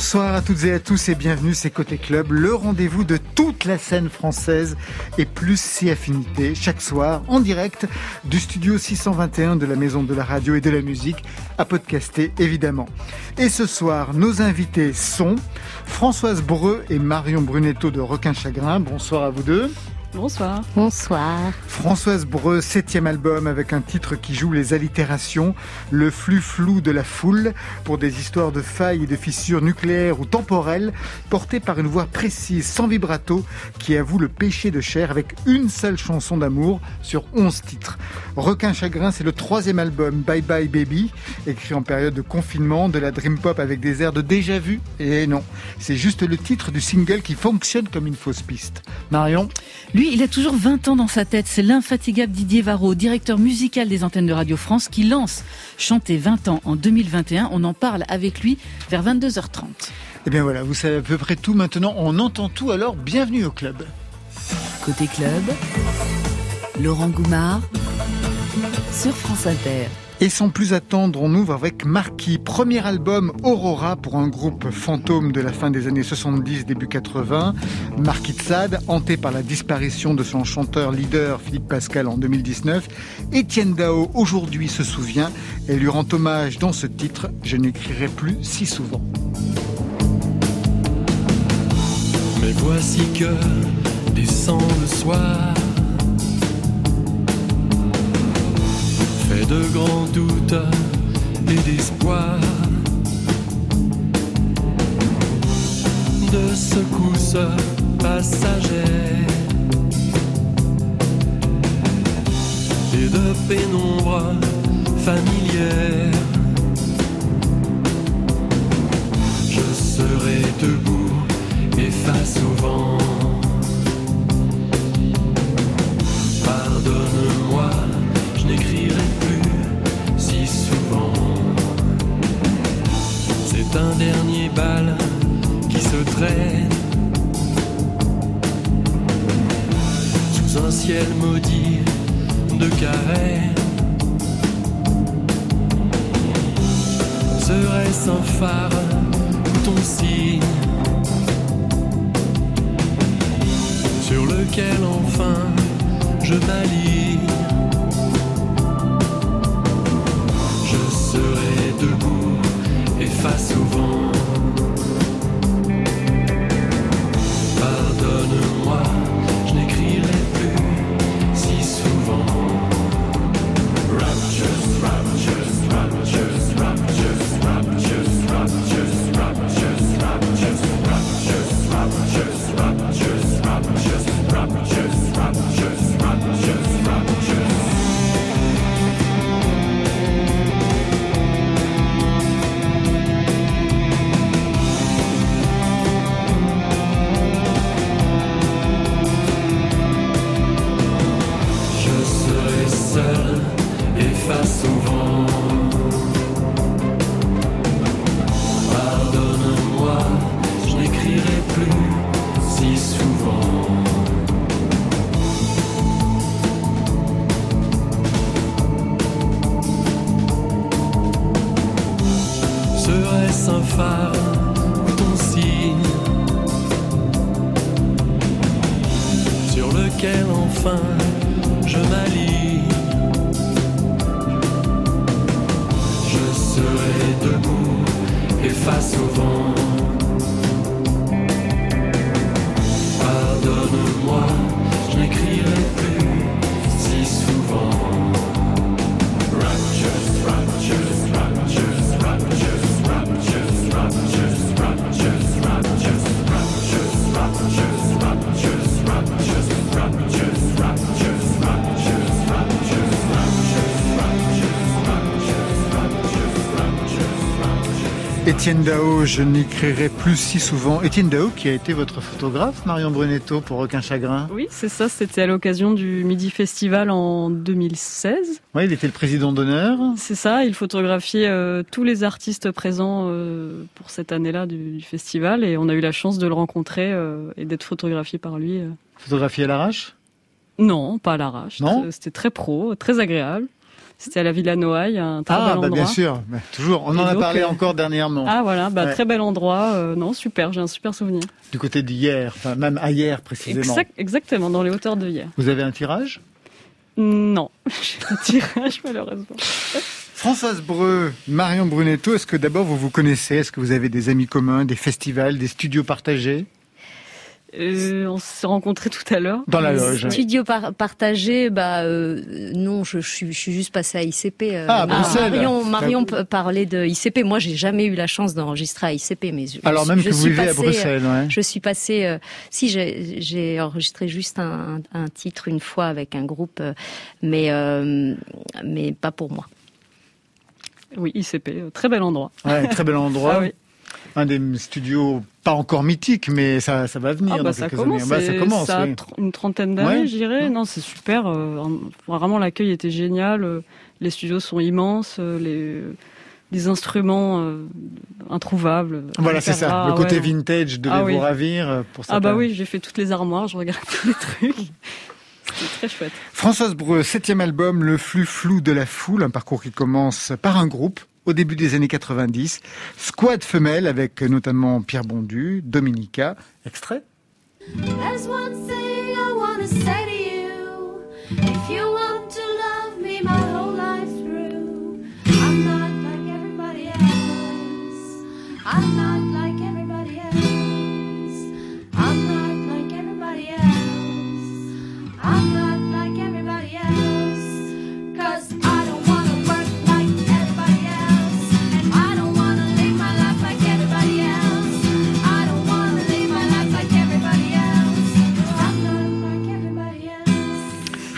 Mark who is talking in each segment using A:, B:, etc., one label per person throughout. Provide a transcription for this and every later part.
A: Bonsoir à toutes et à tous et bienvenue, c'est Côté Club, le rendez-vous de toute la scène française et plus si affinité, chaque soir en direct du studio 621 de la Maison de la Radio et de la Musique, à podcaster évidemment. Et ce soir, nos invités sont Françoise Breu et Marion Brunetto de Requin Chagrin. Bonsoir à vous deux.
B: Bonsoir.
C: Bonsoir.
A: Françoise Breu, septième album avec un titre qui joue les allitérations, le flux flou de la foule pour des histoires de failles et de fissures nucléaires ou temporelles portées par une voix précise, sans vibrato, qui avoue le péché de chair avec une seule chanson d'amour sur onze titres. Requin Chagrin, c'est le troisième album Bye Bye Baby, écrit en période de confinement, de la dream pop avec des airs de déjà vu. Et non, c'est juste le titre du single qui fonctionne comme une fausse piste. Marion?
B: Lui, il a toujours 20 ans dans sa tête. C'est l'infatigable Didier Varro, directeur musical des antennes de Radio France, qui lance Chanter 20 ans en 2021. On en parle avec lui vers 22h30.
A: Eh bien voilà, vous savez à peu près tout maintenant. On entend tout alors. Bienvenue au club.
D: Côté club, Laurent Goumard sur France Inter.
A: Et sans plus attendre, on ouvre avec Marquis, premier album Aurora pour un groupe fantôme de la fin des années 70, début 80. Marquis Tsad, hanté par la disparition de son chanteur leader Philippe Pascal en 2019. Étienne Dao aujourd'hui se souvient et lui rend hommage dans ce titre Je n'écrirai plus si souvent.
E: Mais voici que descend le soir fait de grands doutes et d'espoir. De secousses passagères et de pénombre familière. Je serai debout et face au vent. Pardonne-moi, n'écrirai plus si souvent. C'est un dernier bal qui se traîne sous un ciel maudit de carême. Serait-ce un phare ton signe sur lequel enfin je m'aligne?
A: Étienne Dao, je n'écrirai plus si souvent. Étienne Dao qui a été votre photographe, Marion Brunetto, pour Requin Chagrin.
B: Oui, c'est ça. C'était à l'occasion du Midi Festival en 2016.
A: Oui, il était le président d'honneur.
B: C'est ça. Il photographiait euh, tous les artistes présents euh, pour cette année-là du, du festival et on a eu la chance de le rencontrer euh, et d'être photographié par lui.
A: Photographié à l'arrache?
B: Non, pas à l'arrache.
A: Non?
B: C'était très pro, très agréable.
C: C'était à la Villa Noailles, un très
A: Ah,
C: bel
A: bah,
C: endroit.
A: bien sûr, toujours. On en a parlé
C: euh,
A: encore dernièrement.
C: Ah voilà, bah,
A: Ouais.
C: très bel endroit. euh, non, super, j'ai un super souvenir.
A: Du côté d'hier, enfin même à hier précisément.
C: Exact- exactement, dans les hauteurs de hier.
A: Vous avez un tirage?
C: Non, j'ai de tirage malheureusement.
A: Françoise Breu, Marion Brunetto, est-ce que d'abord vous vous connaissez? Est-ce que vous avez des amis communs, des festivals, des studios partagés?
C: Euh, on s'est rencontrés tout à l'heure.
A: Dans la loge.
F: Studio par- partagé, bah euh, non, je, je suis, je suis juste passée à ICP. euh,
A: Ah, à Bruxelles.
F: Marion, Marion parlait de ICP. Moi, j'ai jamais eu la chance d'enregistrer à ICP, mais je,
A: Alors
F: je-
A: même
F: je
A: que vous
F: suis
A: vivez à
F: passée, euh,
A: Bruxelles, ouais.
F: Je suis passée. euh, si j'ai enregistré juste un, un- un titre une fois avec un groupe, mais euh, mais pas pour moi.
C: Oui, ICP, très bel endroit.
A: Ouais, très bel endroit.
C: Ah oui.
A: Un des studios pas encore mythiques, mais ça, ça va venir
C: Ah
A: dans
C: bah ça
A: quelques
C: commence,
A: années. Bah, ça commence,
C: ça
A: oui.
C: une trentaine d'années,
A: Ouais.
C: je dirais. Non, c'est super. euh, vraiment, l'accueil était génial. euh, Les studios sont immenses. euh, Les, les instruments euh, introuvables.
A: Voilà, c'est ça. Le côté
C: ouais.
A: vintage devait
C: Ah
A: vous ravir pour ça.
C: Ah bah oui, j'ai fait toutes les armoires, je regarde tous les trucs. C'était très chouette.
A: Françoise Breu, septième album, Le flux flou de la foule, un parcours qui commence par un groupe au début des années 90, Squad Femelle avec notamment Pierre Bondu, Dominica, extrait.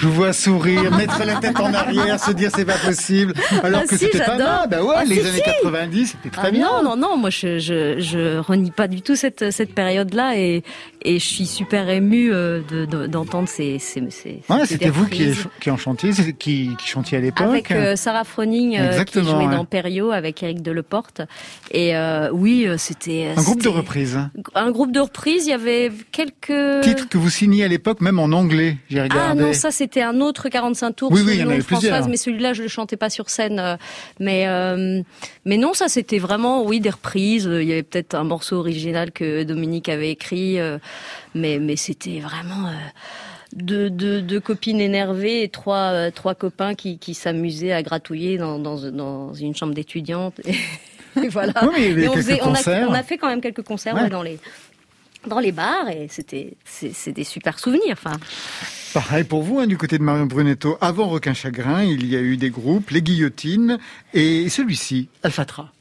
A: Je vous vois sourire, mettre la tête en arrière, se dire c'est pas possible, alors
F: Ah
A: que
F: si,
A: c'était pas mal. Bah ouais,
F: Ah
A: les
F: si,
A: années
F: si.
A: 90, c'était très
F: Ah
A: bien.
F: Non, non, non, moi je, je, je renie pas du tout cette, cette période-là et, et je suis super émue euh, de- de- d'entendre ces, ces, ces
A: Ouais, c'était vous qui, qui en chantiez, c'est- qui, qui chantiez à l'époque.
F: Avec euh, Sarah Froning euh, qui jouait
A: ouais.
F: dans Perio avec Eric Deleporte. Et euh, oui, c'était...
A: un groupe de reprises.
F: Un groupe de reprises, il y avait quelques...
A: Titre que vous signiez à l'époque, même en anglais, j'ai
F: Ah
A: regardé.
F: non, ça c'était un autre 45 tours
A: Oui, il y en avait
F: Françoise,
A: plusieurs.
F: mais celui-là je le chantais pas sur scène. euh, Mais euh, mais non, ça c'était vraiment oui des reprises. Il y avait peut-être un morceau original que Dominique avait écrit, euh, mais mais c'était vraiment. euh, deux, deux, deux copines énervées et trois, trois copains qui, qui s'amusaient à gratouiller dans, dans, dans une chambre d'étudiante. Et, voilà.
A: Oui, mais il y avait
F: Et on,
A: quelques
F: faisait- on, a,
A: concerts.
F: on a fait quand même quelques concerts
A: ouais,
F: dans les dans les bars et c'était c'est des super souvenirs. Enfin,
A: Pareil pour vous, hein, du côté de Marion Brunetto. Avant Requin Chagrin, il y a eu des groupes, Les Guillotines, et celui-ci, Alphatra.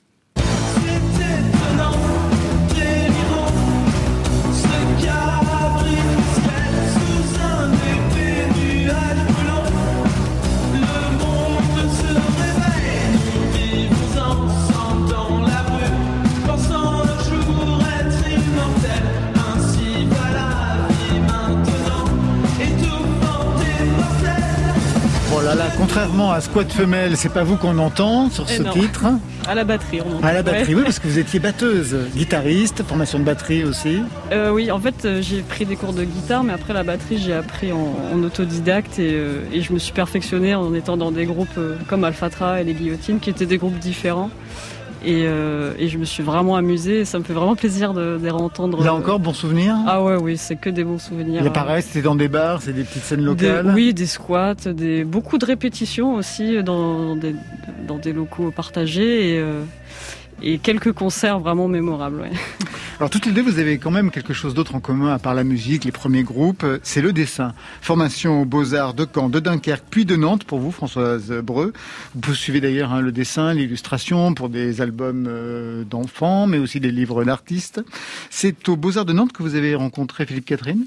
A: Contrairement à Squad Femelle, c'est pas vous qu'on entend sur
C: Eh
A: ce
C: non.
A: titre.
C: À la batterie, on entend.
A: À la batterie, oui, parce que vous étiez batteuse, guitariste, formation de batterie aussi.
C: Euh, oui, en fait, euh, j'ai pris des cours de guitare, mais après la batterie, j'ai appris en, en autodidacte et, euh, et je me suis perfectionnée en étant dans des groupes comme Alphatra et les Guillotines, qui étaient des groupes différents. Et, euh, et je me suis vraiment amusée. et Ça me fait vraiment plaisir de, de les réentendre.
A: Là encore, bon souvenir
C: Ah ouais, oui, c'est que des bons souvenirs.
A: Est pareil, c'était dans des bars, c'est des petites scènes
C: Des-
A: locales?
C: oui, des squats, des, beaucoup de répétitions aussi dans des, dans des locaux partagés et, euh, et quelques concerts vraiment mémorables. ouais.
A: Alors toutes les deux, vous avez quand même quelque chose d'autre en commun à part la musique, les premiers groupes, euh, c'est le dessin. Formation aux Beaux-Arts de Caen, de Dunkerque, puis de Nantes pour vous, Françoise Breu. Vous poursuivez d'ailleurs hein, le dessin, l'illustration pour des albums euh, d'enfants, mais aussi des livres d'artistes. C'est aux Beaux-Arts de Nantes que vous avez rencontré Philippe Catherine?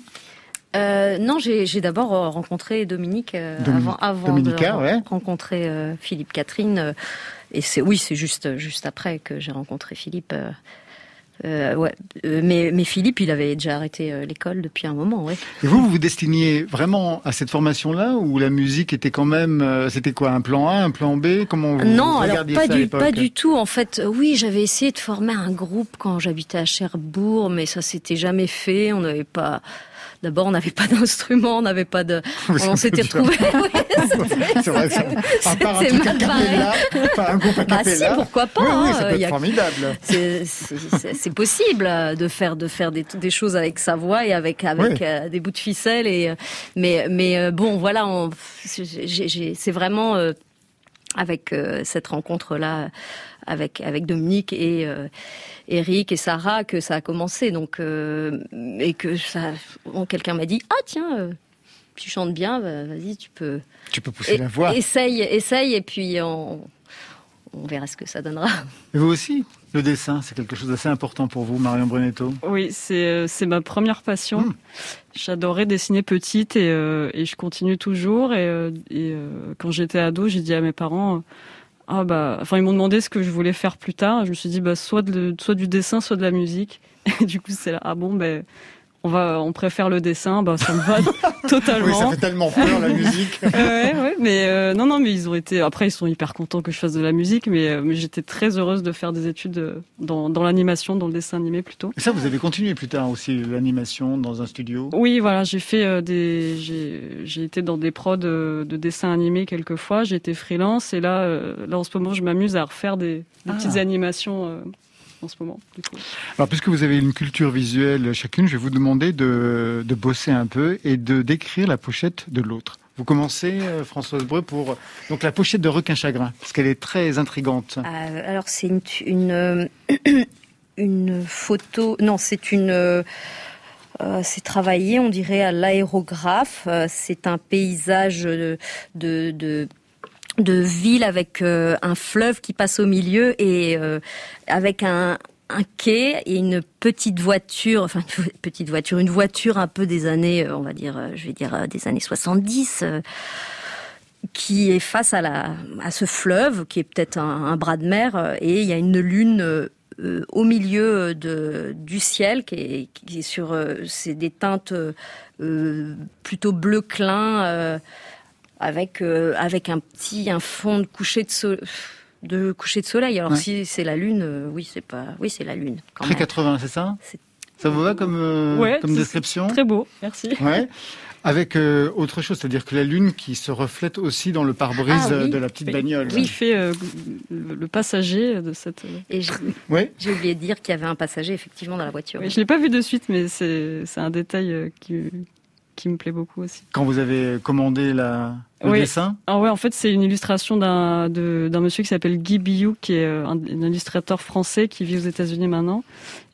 F: Euh, non, j'ai d'abord rencontré Dominique euh,
A: Dominique-
F: avant, de
A: ouais.
F: rencontrer Philippe Catherine. et c'est oui, c'est juste juste après que j'ai rencontré Philippe. Euh, ouais, Euh, mais mais Philippe, il avait déjà arrêté euh, l'école depuis un moment, ouais.
A: Et vous, vous vous destiniez vraiment à cette formation-là ou la musique était quand même, euh, c'était quoi, un plan A, un plan B? Comment vous
F: non, alors pas
A: ça
F: du pas du tout. En fait, oui, j'avais essayé de former un groupe quand j'habitais à Cherbourg, mais ça s'était jamais fait. On n'avait pas d'abord on n'avait pas d'instrument, on n'avait pas de, on s'était retrouvés.
A: C'est vrai. À un
F: c'était mal
A: pas groupe a
F: Bah si, pourquoi pas
A: Oui, oui, ça peut
F: il y
A: être
F: a-
A: formidable.
F: c'est- possible de faire de faire des, des choses avec sa voix et avec avec
A: Oui.
F: euh, des bouts de ficelle et euh, mais mais euh, bon voilà c'est vraiment euh, avec euh, cette rencontre là avec avec Dominique et euh, Eric et Sarah que ça a commencé donc euh, et que ça bon, quelqu'un m'a dit ah tiens euh, tu chantes bien va- vas-y tu peux
A: Tu peux pousser
F: Et-
A: la voix.
F: essaye essaye et puis on on verra ce que ça donnera
A: Et vous aussi, le dessin, c'est quelque chose d'assez important pour vous, Marion Brunetto.
C: Oui, c'est c'est ma première passion.
A: Mm.
C: J'adorais dessiner petite et, euh, et je continue toujours. Et, et, euh, quand j'étais ado, j'ai dit à mes parents, euh, ah bah, enfin ils m'ont demandé ce que je voulais faire plus tard. Je me suis dit bah soit de, soit du dessin, soit de la musique. Et du coup c'est là, ah bon ben on va, on préfère le dessin, bah ça me va totalement.
A: Oui, ça fait tellement peur, la musique.
C: ouais, ouais, mais euh, non, non, mais ils ont été. Après, ils sont hyper contents que je fasse de la musique, mais, euh, mais j'étais très heureuse de faire des études euh, dans, dans l'animation, dans le dessin animé plutôt.
A: Et ça, vous avez continué plus tard aussi, l'animation dans un studio?
C: Oui, voilà, j'ai fait euh, des, j'ai, été dans des prods de dessins animés quelques fois. J'ai été freelance et là, là en ce moment, je m'amuse à refaire des, des
A: Ah.
C: petites animations en ce moment. Du coup.
A: Alors, puisque vous avez une culture visuelle chacune, je vais vous demander de, de bosser un peu et de décrire la pochette de l'autre. Vous commencez, euh, Françoise Breu, pour donc la pochette de Requin Chagrin, parce qu'elle est très intrigante.
F: Euh, alors c'est une une, euh, une photo. Non, c'est une. euh, c'est travaillé, on dirait à l'aérographe. Euh, c'est un paysage de de, de de ville avec euh, un fleuve qui passe au milieu et euh, avec un quai et une petite voiture, enfin une petite voiture, une voiture un peu des années, euh, on va dire, je vais dire des années 70, euh, qui est face à, la, ce fleuve, qui est peut-être un, bras de mer, et il y a une lune au milieu du ciel, qui est, sur c'est des teintes plutôt bleu clin, avec euh, avec un petit un fond de coucher de soleil. De coucher de soleil. Alors
A: Ouais.
F: si c'est la lune, euh, oui c'est pas, oui c'est la lune. Quand
A: Très
F: même.
A: 80, c'est ça Ça vous va comme, euh,
C: Ouais,
A: comme
C: c'est-
A: description
C: Très beau, merci.
A: Ouais. Avec euh, autre chose, c'est-à-dire que la lune qui se reflète aussi dans le pare-brise
F: Ah oui.
A: de la petite bagnole.
C: Oui, il fait euh, le, passager de cette.
F: Et j'ai oublié de dire qu'il y avait un passager effectivement dans la voiture.
C: Oui, je l'ai pas vu de suite, mais c'est c'est un détail qui qui me plaît beaucoup aussi.
A: Quand vous avez commandé la, le
C: Oui.
A: dessin,
C: Ah ouais, en fait, c'est une illustration d'un monsieur qui s'appelle Guy Biou, qui est euh, un, un illustrateur français qui vit aux États-Unis maintenant.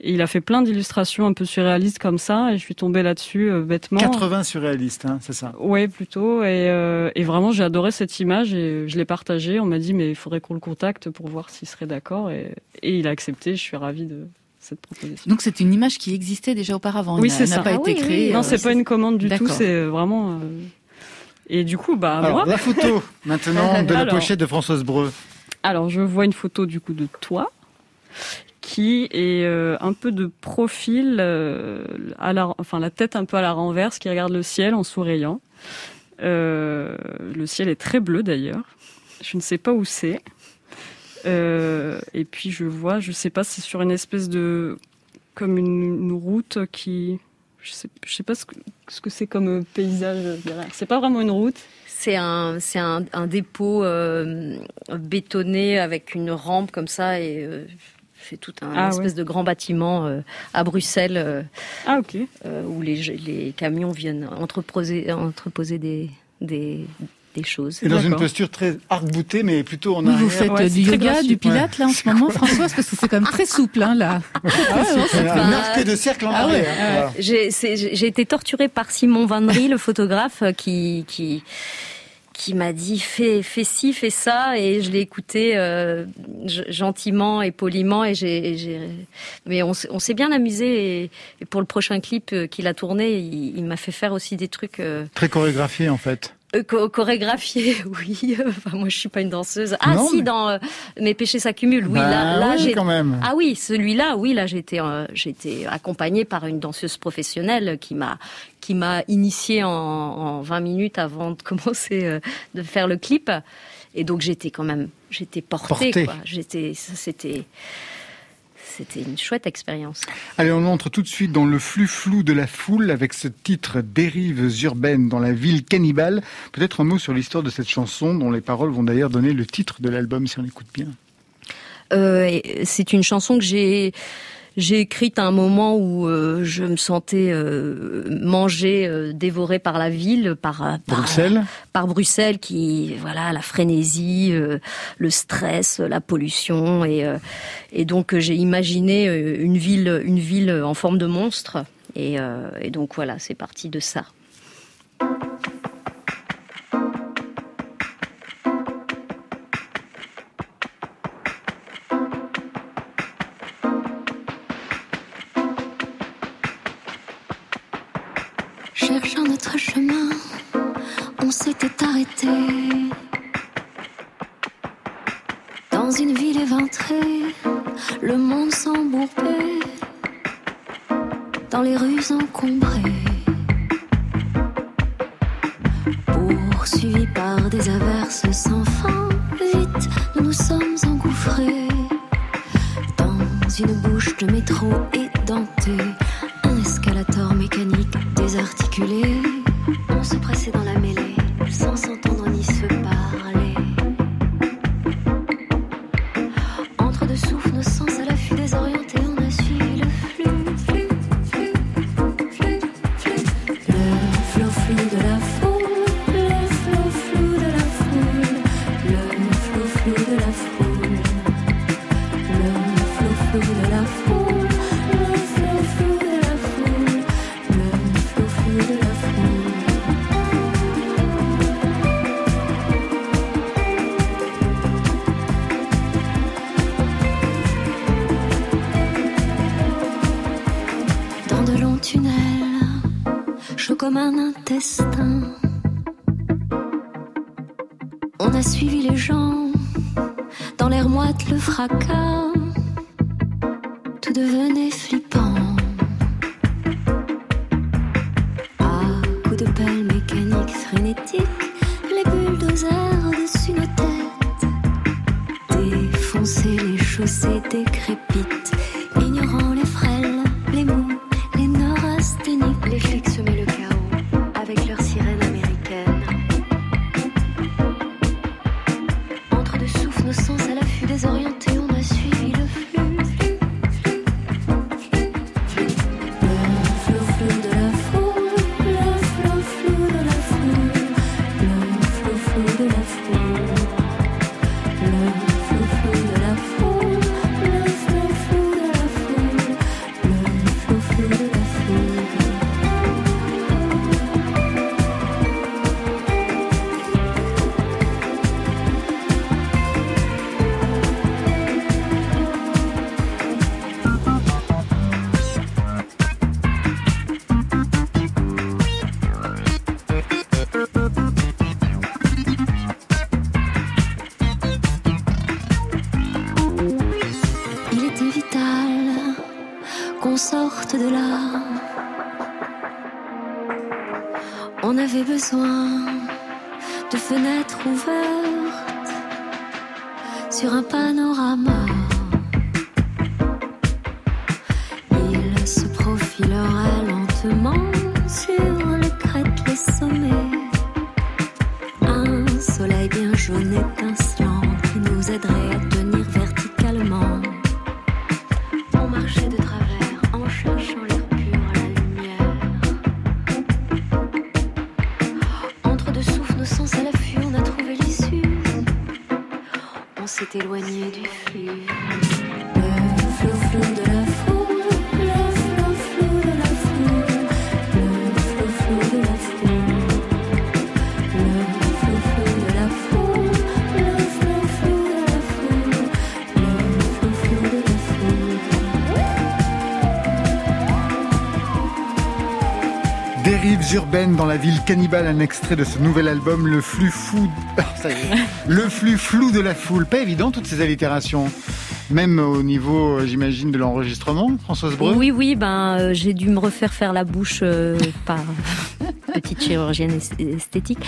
C: Et il a fait plein d'illustrations un peu surréalistes comme ça, et je suis tombée là-dessus euh, bêtement.
A: 80 surréalistes, hein, c'est ça.
C: Ouais, plutôt. Et, euh, et vraiment, j'ai adoré cette image et je l'ai partagée. On m'a dit, mais il faudrait qu'on le contacte pour voir s'il serait d'accord. Et, et il a accepté. Je suis ravie de cette proposition.
B: Donc c'est une image qui existait déjà auparavant.
C: Oui, c'est
B: elle n'a
C: ça.
B: pas
F: Ah
B: été
F: oui,
C: non,
B: euh,
C: c'est pas une commande du tout. C'est vraiment. euh, Et du coup, bah,
A: Alors,
C: moi.
A: la photo, maintenant, de la
C: Alors.
A: pochette de Françoise Breu.
C: Alors, je vois une photo du coup de toi qui est euh, un peu de profil, euh, à la, enfin la tête un peu à la renverse, qui regarde le ciel en souriant. Euh, le ciel est très bleu d'ailleurs. Je ne sais pas où c'est. Euh, et puis je vois, je sais pas, c'est sur une espèce de comme une, une route qui, je sais, je sais pas ce que ce que c'est comme euh, paysage derrière. C'est pas vraiment une route.
F: C'est un, c'est un, un dépôt euh, bétonné avec une rampe comme ça et euh, c'est tout un
C: Ah
F: espèce de grand bâtiment euh, à Bruxelles
C: Ah ok.
F: où les, les camions viennent entreposer, entreposer des, des, des choses.
A: Et dans une posture très arc-boutée, mais plutôt en arrière.
B: vous faites
C: Ouais,
B: du yoga, du pilate là en ce moment, Françoise, parce que c'est quand même très souple hein, là.
A: un
F: pas-
A: arc de cercle en
B: Ah ouais,
A: arrière.
B: ouais.
A: Voilà.
F: J'ai été torturée par Simon Vannery, le photographe, euh, qui qui qui m'a dit fais fais ci, fais ça, et je l'ai écouté euh, gentiment et poliment, et j'ai mais on, s'est- on s'est bien amusé. Et, et pour le prochain clip euh, qu'il a tourné, il, il m'a fait faire aussi des trucs. euh,
A: Très chorégraphié, en fait.
F: Euh, cho- chorégraphié, oui. Enfin, moi, je suis pas une danseuse. Ah,
A: Non,
F: si,
A: mais-
F: dans euh, Mes péchés s'accumulent. Oui,
A: Bah
F: là, là,
A: oui,
F: j'ai
A: quand même.
F: ah oui, celui-là, oui, là, été, euh, été accompagnée par une danseuse professionnelle qui m'a, qui m'a initiée en, en 20 minutes avant de commencer euh, de faire le clip. Et donc, j'étais quand même, j'étais portée,
A: Portée.
F: quoi. J'étais, c'était, c'était une chouette expérience.
A: Allez, on entre tout de suite dans le flux flou de la foule avec ce titre Dérives urbaines dans la ville cannibale. Peut-être un mot sur l'histoire de cette chanson dont les paroles vont d'ailleurs donner le titre de l'album si on écoute bien.
F: Euh, c'est une chanson que j'ai j'ai écrite à un moment où euh, je me sentais euh, mangée, euh, dévorée par la ville, par, par
A: Bruxelles
F: par Bruxelles qui voilà la frénésie, le stress, la pollution et et donc j'ai imaginé une ville une ville en forme de monstre et, et donc voilà c'est parti de ça.
G: Dans une ville éventrée, le monde s'embourbait. Dans les rues encombrées, poursuivis par des averses sans fin. Vite, nous nous sommes engouffrés. Dans une bouche de métro édentée, un escalator mécanique désarticulé. On se pressait dans la mêlée, deux
A: urbaines dans la ville cannibale, un extrait de ce nouvel album, Le flux fou, Ah, le flux flou de la foule. Pas évident toutes ces allitérations. Même au niveau, euh, j'imagine, de l'enregistrement, Françoise Breu.
F: Oui, oui, ben euh, j'ai dû me refaire faire la bouche euh, par petite chirurgienne es- esthétique.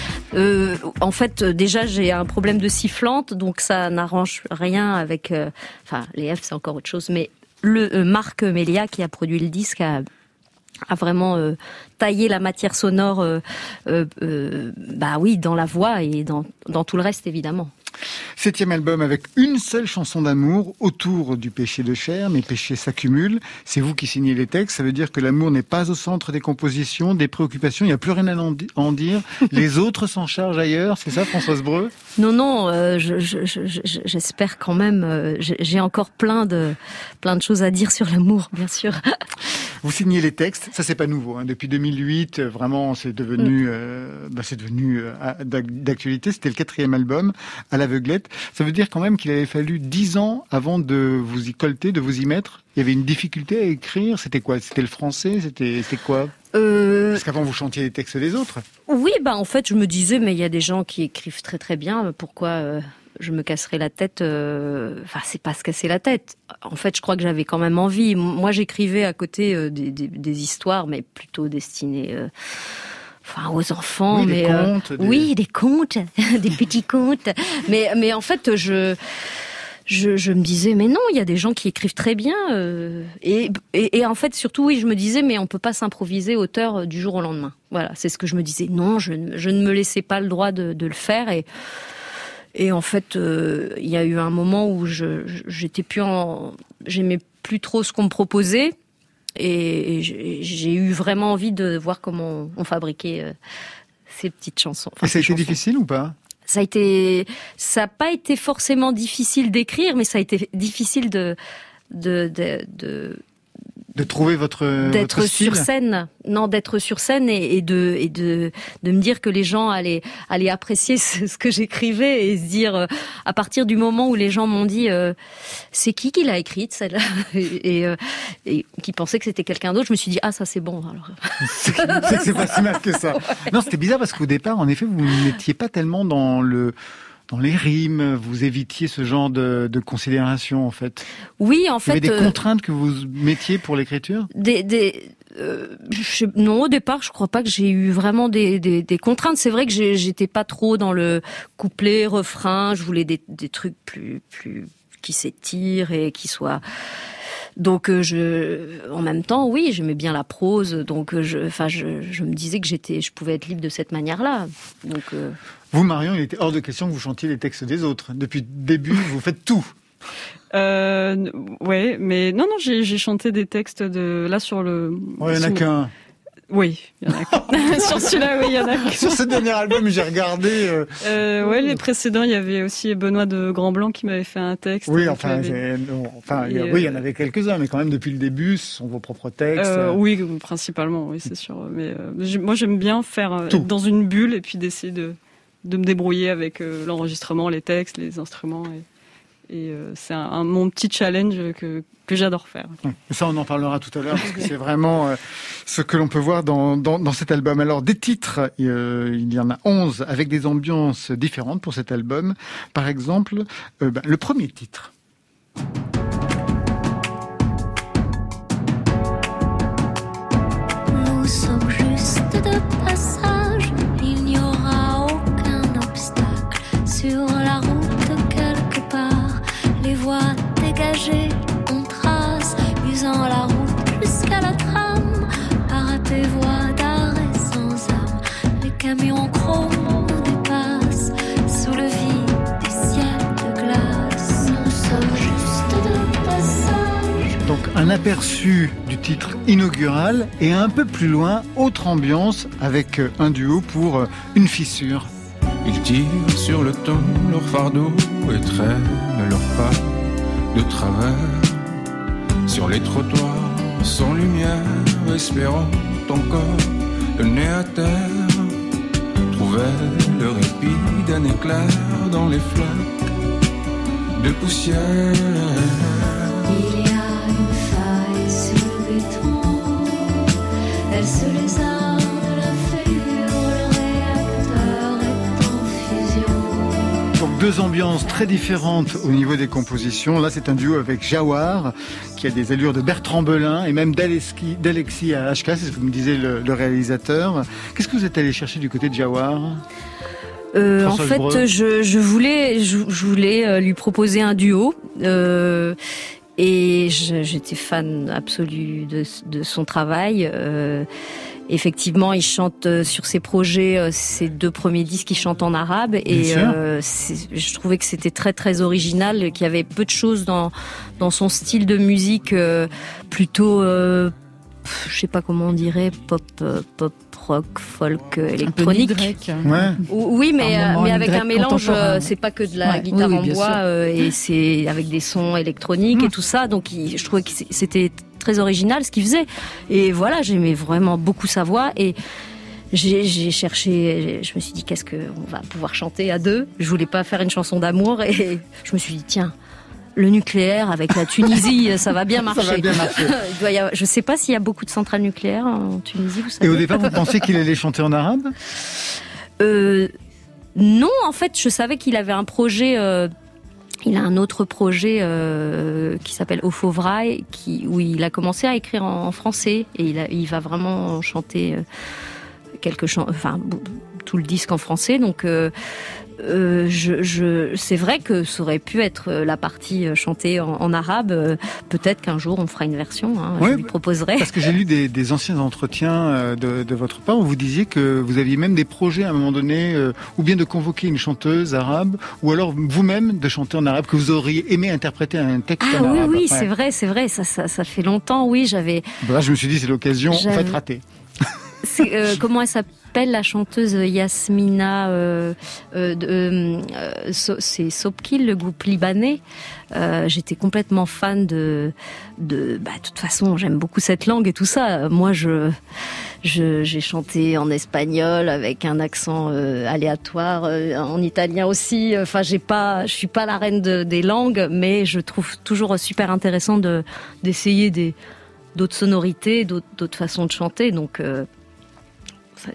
F: En fait, déjà j'ai un problème de sifflante, donc ça n'arrange rien avec. Enfin, les F c'est encore autre chose, mais le Marc Melia qui a produit le disque a a vraiment euh, taillé la matière sonore, euh, euh, bah oui, dans la voix et dans tout le reste évidemment.
A: Septième album avec une seule chanson d'amour autour du péché de chair, mais péché s'accumule. C'est vous qui signez les textes. Ça veut dire que l'amour n'est pas au centre des compositions, des préoccupations. Il n'y a plus rien à en di- en dire. Les autres s'en chargent ailleurs. C'est ça, Françoise Breu?
F: Non, non, euh, je- je- je- je- j'espère quand même. euh, j'ai encore plein de plein de choses à dire sur l'amour, bien sûr.
A: Vous signez les textes. Ça, c'est pas nouveau. hein. Depuis 2008, euh, vraiment, c'est devenu, euh, bah, c'est devenu d'actualité. C'était le quatrième album à l'aveuglette. Ça veut dire quand même qu'il avait fallu dix ans avant de vous y colter, de vous y mettre. Il y avait une difficulté à écrire. C'était quoi? C'était le français? C'était quoi?
F: Euh,
A: Parce qu'avant, vous chantiez les textes des autres.
F: Oui, bah en fait, je me disais, mais il y a des gens qui écrivent très très bien. Pourquoi euh, je me casserais la tête euh, Enfin, c'est pas se casser la tête. En fait, je crois que j'avais quand même envie. Moi, j'écrivais à côté des, des- des histoires, mais plutôt destinées. Enfin, aux enfants,
A: Oui, des
F: mais euh,
A: contes, des-
F: oui, des contes, des petits contes. Mais, mais en fait, je, je, je me disais, mais non, il y a des gens qui écrivent très bien. euh, et, et, et en fait, surtout, oui, je me disais, mais on peut pas s'improviser auteur euh, du jour au lendemain. Voilà, c'est ce que je me disais. Non, je, ne- je ne me laissais pas le droit de, de le faire. Et, et en fait, euh, il y a eu un moment où je, je- j'étais plus en, j'aimais plus trop ce qu'on me proposait. Et, et j'ai eu vraiment envie de voir comment on fabriquait euh, ces petites chansons. Enfin,
A: Et ça a été
F: chansons.
A: difficile ou pas?
F: Ça a été, ça n'a pas été forcément difficile d'écrire, mais ça a été difficile de, de, de, de-
A: De trouver votre,
F: d'être sur scène. Non, d'être sur scène et, et de, et de, de me dire que les gens allaient, allaient apprécier ce, ce que j'écrivais et se dire, euh, à partir du moment où les gens m'ont dit, euh, c'est qui qui l'a écrite celle-là et, et, euh, et qui pensait que c'était quelqu'un d'autre, je me suis dit, ah ça c'est bon. Alors,
A: c'est pas si mal que ça. Non, c'était bizarre parce qu'au départ, en effet, vous n'étiez pas tellement dans le dans les rimes, vous évitiez ce genre de, de considération en fait.
F: oui, en
A: Il y avait
F: fait.
A: des
F: euh,
A: contraintes que vous mettiez pour l'écriture?
F: des, des euh, je- non au départ je crois pas que j'ai eu vraiment des, des, des contraintes c'est vrai que j'étais pas trop dans le couplet refrain je voulais des, des trucs plus plus qui s'étirent et qui soient donc euh, je en même temps oui j'aimais bien la prose donc euh, je enfin je, je me disais que j'étais je pouvais être libre de cette manière là donc euh,
A: Vous, Marion, il était hors de question que vous chantiez les textes des autres. Depuis le début, vous faites tout.
C: Euh, ouais, mais non, non, j'ai chanté des textes de là sur le.
A: Oh, il y en a qu'un.
C: Oui, il y en a sur celui-là, oui, il y en a.
A: Sur ce dernier album, j'ai regardé. euh,
C: Euh, ouais, les précédents, il y avait aussi Benoît de Grand Blanc qui m'avait fait un texte.
A: Oui, enfin, non,
C: Et,
A: oui, il y en
C: euh,
A: avait quelques-uns, mais quand même depuis le début, ce sont vos propres textes.
C: Euh, oui, principalement, oui, c'est sûr. Mais moi, j'aime bien faire
A: Tout.
C: être dans une bulle et puis d'essayer de, de me débrouiller avec l'enregistrement, les textes, les instruments. Et, et, euh, c'est mon petit challenge que, j'adore faire.
A: Ouais. Ça, on en parlera tout à l'heure parce que c'est vraiment euh, ce que l'on peut voir dans, cet album. Alors, des titres, euh, il y en a 11 avec des ambiances différentes pour cet album. Par exemple, ben, le premier titre. Un aperçu du titre inaugural et un peu plus loin, autre ambiance avec euh, un duo pour euh, une fissure.
H: Ils tirent sur le temps leur fardeau et traînent leurs pas de travers sur les trottoirs sans lumière, espérant encore le nez à terre. Trouver le répit d'un éclair dans les flaques de poussière.
A: Deux ambiances très différentes au niveau des compositions. Là, c'est un duo avec Jawar, qui a des allures de Bertrand Belin et même d'Alexis à HK, c'est ce que me disait le, le réalisateur. Qu'est-ce que vous êtes allé chercher du côté de Jawar?
F: Euh, en fait, je, je voulais, je, je voulais euh, lui proposer un duo. euh, et j'étais fan absolue de, de son travail. Euh, effectivement, il chante euh, sur ses projets, euh, ses deux premiers disques, il chante en arabe. Et euh, je trouvais que c'était très très original, qu'il y avait peu de choses dans, dans son style de musique euh, plutôt, euh, je sais pas comment on dirait, pop, euh, pop rock, folk, euh,
B: Un peu
F: électronique.
B: Drake.
A: Ouais.
F: Ou- Oui, mais,
B: Un
F: euh,
B: moment
F: mais avec un mélange, euh, c'est pas que de la
B: Ouais,
F: guitare
B: oui, oui,
F: en bois,
B: sûr.
F: euh, et c'est avec des sons électroniques et
B: Mm.
F: tout ça. Donc, je trouvais que c'était très original ce qu'il faisait. Et voilà, j'aimais vraiment beaucoup sa voix et j'ai cherché, je me suis dit qu'est-ce que on va pouvoir chanter à deux? Je voulais pas faire une chanson d'amour et je me suis dit tiens. Le nucléaire avec la Tunisie, ça va bien marcher.
A: Ça va bien
F: je sais pas s'il y a beaucoup de centrales nucléaires en Tunisie, vous savez.
A: Et au départ, vous pensiez qu'il allait chanter en arabe?
F: Euh, non, en fait, je savais qu'il avait un projet. euh, il a un autre projet euh, qui s'appelle Au Fauvrail, qui où il a commencé à écrire en, français et il, a- il va vraiment chanter euh, quelques chants, enfin tout le disque en français. Donc, euh, euh, je, je, c'est vrai que ça aurait pu être euh, la partie euh, chantée en, en arabe. Peut-être qu'un jour on fera une version. Hein, je lui proposerai.
A: Parce que j'ai lu des, des anciens entretiens de, de votre part où vous disiez que vous aviez même des projets à un moment donné, euh, ou bien de convoquer une chanteuse arabe, ou alors vous-même de chanter en arabe, que vous auriez aimé interpréter un texte
F: Ah
A: en
F: oui,
A: arabe.
F: oui, c'est vrai, c'est vrai. Ça, ça, ça fait longtemps. Oui, j'avais.
A: Voilà, je me suis dit, c'est l'occasion, en fait.
F: C'est, euh, comment elle s'appelle la chanteuse Yasmina euh, euh, euh, C'est Sopkil, le groupe libanais. Euh, J'étais complètement fan de. de bah, toute façon, j'aime beaucoup cette langue et tout ça. Moi, je j'ai chanté en espagnol avec un accent euh, aléatoire, euh, en italien aussi. Enfin, j'ai pas, je suis pas la reine de- des langues, mais je trouve toujours super intéressant de d'essayer des d'autres sonorités, d'autres façons de chanter. Donc euh,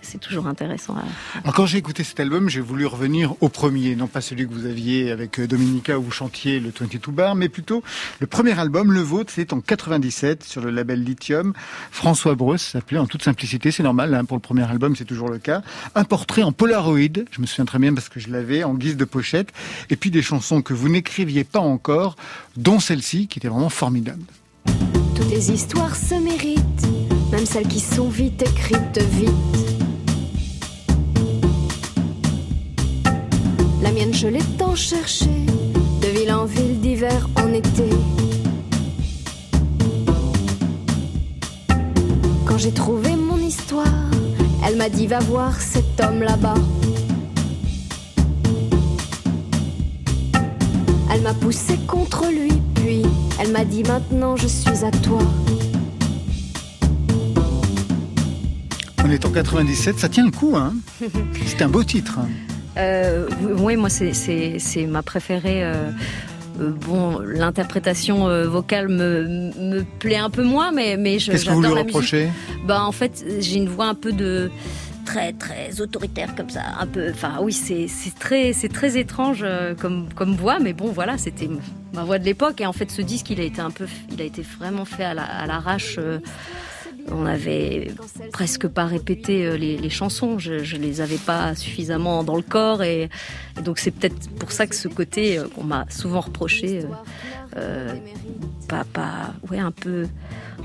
F: c'est toujours intéressant. à-
A: Alors, quand j'ai écouté cet album, j'ai voulu revenir au premier, non pas celui que vous aviez avec euh, Dominica où vous chantiez le 22 Bar, mais plutôt le premier album, le vôtre, c'est en 97 sur le label Lithium. François ça s'appelait en toute simplicité, c'est normal, hein, pour le premier album, c'est toujours le cas. Un portrait en Polaroid, je me souviens très bien parce que je l'avais en guise de pochette, et puis des chansons que vous n'écriviez pas encore, dont celle-ci qui était vraiment formidable.
G: Toutes les histoires se méritent, même celles qui sont vite écrites vite. La mienne, je l'ai tant cherchée, de ville en ville, d'hiver en été. Quand j'ai trouvé mon histoire, elle m'a dit va voir cet homme là-bas. Elle m'a poussé contre lui, puis elle m'a dit maintenant je suis à toi.
A: On est en 97, ça tient le coup, hein C'est un beau titre. hein.
F: Euh, oui, moi c'est ma préférée. euh, euh, bon, l'interprétation vocale me, me plaît un peu moins, mais mais je-
A: Qu'est-ce que vous lui reprochez
F: Bah en fait, j'ai une voix un peu de très très autoritaire comme ça, un peu. Enfin oui, c'est très c'est très étrange comme comme voix, mais bon voilà, c'était ma voix de l'époque. Et en fait, ce disque, il a été un peu, il a été vraiment fait à la- à l'arrache. On avait presque pas répété euh, les, chansons, je, je les avais pas suffisamment dans le corps et, et donc c'est peut-être pour ça que ce côté euh, qu'on m'a souvent reproché, euh, euh, pas, pas, ouais, un peu,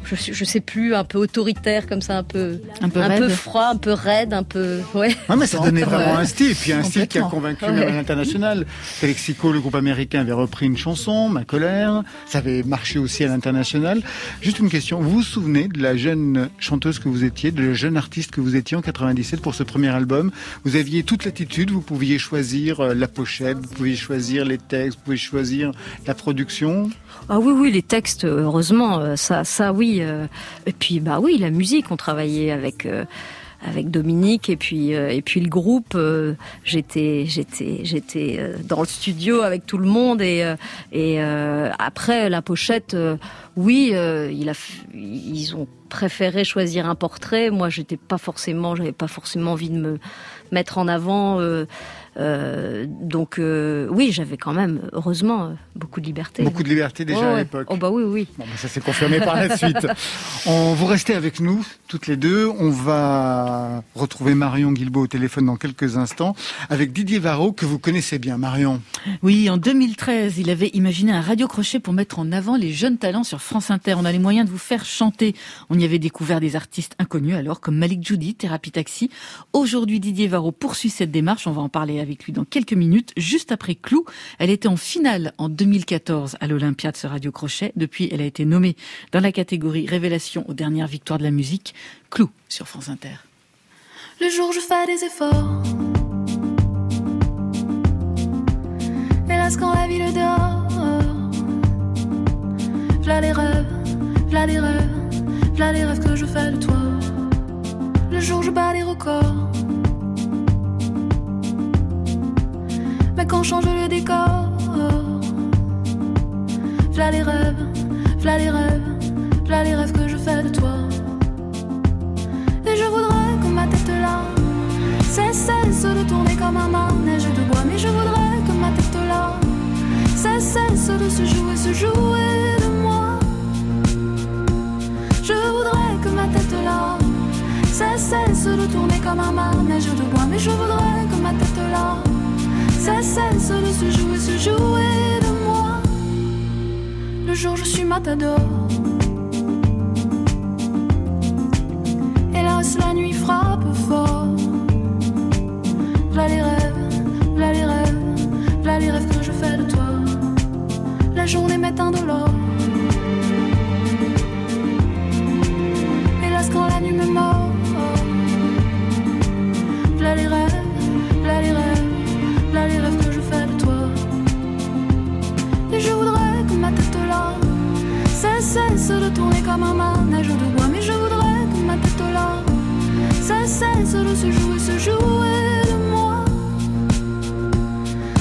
F: je, sais- je sais plus, un peu autoritaire comme ça, un peu,
B: Un peu
F: un
B: raide.
F: peu froid, un peu raide, un peu, ouais.
A: Mais ça donnait vraiment un style, puis un style qui a convaincu
F: Ouais.
A: même à l'international. Calexico, le groupe américain, avait repris une chanson, Ma colère. Ça avait marché aussi à l'international. Juste une question. Vous vous souvenez de la jeune chanteuse que vous étiez, de la jeune artiste que vous étiez en 97 pour ce premier album? Vous aviez toute l'attitude, vous pouviez choisir euh, la pochette, vous pouviez choisir les textes, vous pouviez choisir la production.
F: Ah oui, oui, les textes, heureusement, euh, ça, ça, oui. euh, Et puis, bah oui, la musique, on travaillait avec. euh, avec Dominique et puis euh, et puis le groupe euh, j'étais j'étais j'étais euh, dans le studio avec tout le monde et euh, euh, après la pochette euh, oui euh, ils ont préférait choisir un portrait. Moi, j'étais pas forcément, j'avais pas forcément envie de me mettre en avant. Euh, donc euh, oui, j'avais quand même, heureusement, euh, beaucoup de liberté.
A: Beaucoup de liberté déjà
F: Ouais,
A: à
F: ouais.
A: l'époque.
F: Oh bah oui, oui.
A: Bon, bah, ça s'est confirmé par la suite. On, vous restez avec nous, toutes les deux. On va retrouver Marion Guilbault au téléphone dans quelques instants avec Didier Varro, que vous connaissez bien. Marion.
B: Oui, en 2013, il avait imaginé un radio-crochet pour mettre en avant les jeunes talents sur France Inter. On a les moyens de vous faire chanter. On y avait découvert des artistes inconnus alors, comme Malik Judy, Thérapie Taxi. Aujourd'hui, Didier Varro poursuit cette démarche. On va en parler avec lui dans quelques minutes, juste après Clou. Elle était en finale en 2014 à l'Olympia de ce radio-crochet. Depuis, elle a été nommée dans la catégorie Révélation aux dernières victoires de la musique. Clou sur France Inter.
I: Le jour je fais des efforts. Hélas, quand la ville dort. V'là les rêves, v'là les rêves, v'là les rêves que je fais de toi. Le jour je bats les records. Mais quand change le décor. V'là les rêves, v'là les rêves, v'là les rêves que je fais de toi. Et je voudrais que ma tête là cesse de tourner comme un manège de bois. Mais je voudrais que ma tête là cesse de se jouer, se jouer de moi. Je voudrais que ma tête là cesse de tourner comme un manège de bois. Mais je voudrais que ma tête là cesse de se jouer, se jouer de moi. Le jour je suis matador. Hélas, la nuit frappe fort. V'là les rêves, v'là les rêves, v'là les rêves que je fais de toi. La journée m'est indolore. Cesse de tourner comme un manège de bois. Mais je voudrais que ma tête là cesse de se jouer, se jouer de moi.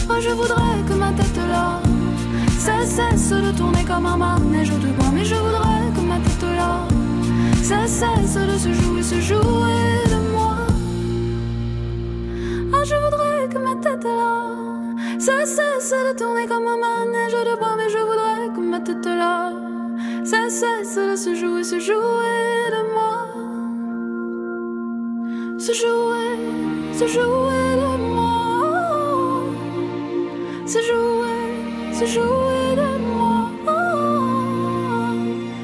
I: Oh, je voudrais que ma tête là cesse de tourner comme un manège de bois. Mais je voudrais que ma tête là cesse de se jouer, se jouer de moi. Oh, je voudrais que ma tête là cesse de tourner comme un manège de bois. Mais je voudrais que ma tête là cesse de se jouer, se jouer de moi. Se jouer, se jouer de moi. Se jouer, se jouer de moi.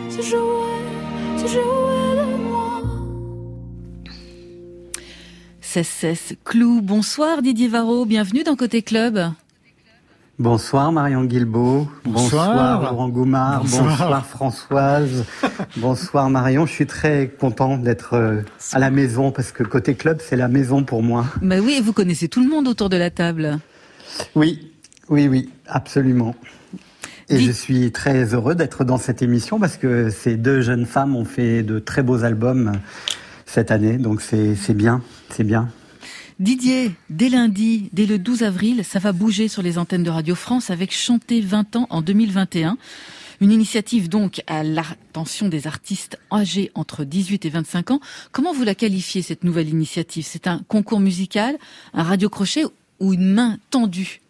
I: Se jouer, se jouer de moi.
B: CSS Clou. Bonsoir Didier Varro, bienvenue dans Côté Club.
J: Bonsoir Marion Guilbault.
A: Bonsoir.
J: Laurent Goumard.
A: Bonsoir.
J: Bonsoir, Françoise. Bonsoir Marion. Je suis très content d'être euh, à la maison parce que côté club, c'est la maison pour moi.
B: Bah oui, et vous connaissez tout le monde autour de la table.
J: Oui, oui, oui, absolument. Et
B: Dis-
J: je suis très heureux d'être dans cette émission parce que ces deux jeunes femmes ont fait de très beaux albums euh, cette année. Donc c'est c'est bien, c'est bien.
B: Didier, dès lundi, dès le 12 avril, ça va bouger sur les antennes de Radio France avec Chanter 20 ans en 2021. Une initiative donc à l'attention des artistes âgés entre 18 et 25 ans. Comment vous la qualifiez cette nouvelle initiative? C'est un concours musical, un radio-crochet ou une main tendue?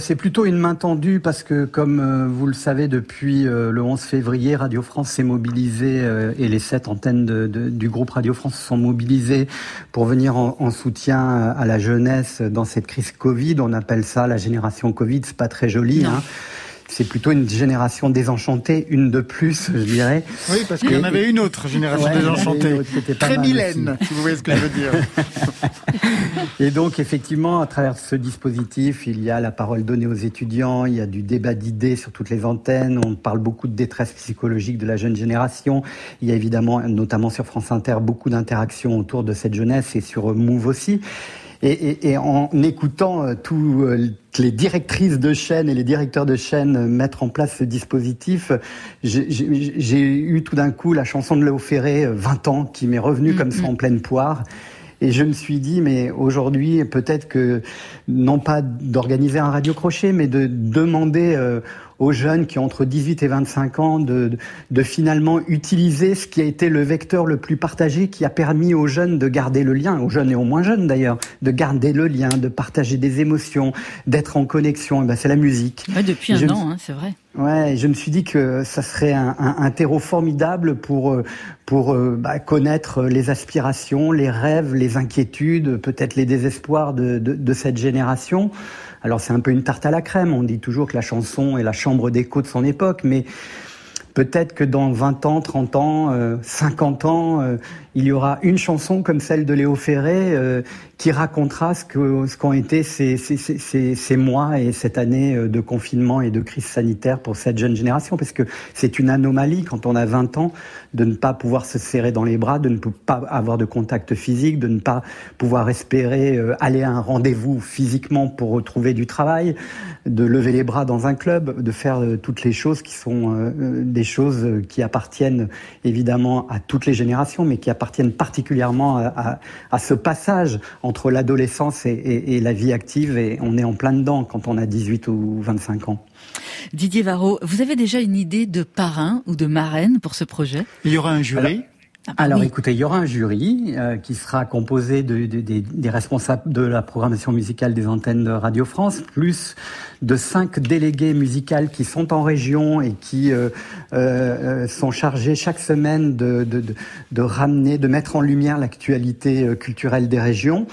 J: C'est plutôt une main tendue parce que, comme euh, vous le savez, depuis euh, le 11 février, Radio France s'est mobilisée euh, et les sept antennes de- de- du groupe Radio France sont mobilisées pour venir en, en soutien à la jeunesse dans cette crise Covid. On appelle ça la génération Covid. C'est pas très joli. Hein. C'est plutôt une génération désenchantée, une de plus, je dirais.
A: Oui, parce qu'il y en avait une autre génération
J: Ouais,
A: désenchantée.
J: autre
A: Très Mylène, si vous voyez ce que je veux dire.
J: Et donc, effectivement, à travers ce dispositif, il y a la parole donnée aux étudiants, il y a du débat d'idées sur toutes les antennes, on parle beaucoup de détresse psychologique de la jeune génération. Il y a évidemment, notamment sur France Inter, beaucoup d'interactions autour de cette jeunesse et sur Move aussi. Et, et- et en écoutant euh, tous euh, les directrices de chaîne et les directeurs de chaîne euh, mettre en place ce dispositif, j'ai- eu tout d'un coup la chanson de Léo Ferré, euh, 20 ans, qui m'est revenue comme ça en pleine poire. Et je me suis dit, mais aujourd'hui, peut-être que, non pas d'organiser un radio crochet, mais de demander euh, aux jeunes qui ont entre 18 et 25 ans de, de, de finalement utiliser ce qui a été le vecteur le plus partagé, qui a permis aux jeunes de garder le lien, aux jeunes et aux moins jeunes d'ailleurs, de garder le lien, de partager des émotions, d'être en connexion. Eh ben, c'est la musique.
B: Ouais, depuis un
J: Je me
B: an, hein, c'est vrai.
J: Ouais, je me suis dit que ça serait un, un- un terreau formidable pour euh, pour euh, bah, connaître les aspirations, les rêves, les inquiétudes, peut-être les désespoirs de, de, de cette génération. Alors c'est un peu une tarte à la crème. On dit toujours que la chanson est la chambre d'écho de son époque, mais peut-être que dans 20 ans, 30 ans, euh, 50 ans, euh, il y aura une chanson comme celle de Léo Ferré euh, qui racontera ce qu'ont été ces, mois et cette année euh, de confinement et de crise sanitaire pour cette jeune génération, parce que c'est une anomalie quand on a 20 ans de ne pas pouvoir se serrer dans les bras, de ne pas avoir de contact physique, de ne pas pouvoir espérer euh, aller à un rendez-vous physiquement pour retrouver du travail, de lever les bras dans un club, de faire toutes les choses qui sont des choses qui appartiennent évidemment à toutes les générations, mais qui appartiennent particulièrement à, à- à ce passage entre l'adolescence et, et- et la vie active. Et on est en plein dedans quand on a 18 ou 25 ans.
B: Didier Varro, vous avez déjà une idée de parrain ou de marraine pour ce projet?
A: Il y aura un jury.
B: Ah
J: Alors écoutez, il y aura un jury euh, qui sera composé de, de- des- responsables de la programmation musicale des antennes de Radio France, plus de cinq délégués musicales qui sont en région et qui euh, euh, sont chargés chaque semaine de, ramener, de mettre en lumière l'actualité culturelle des régions.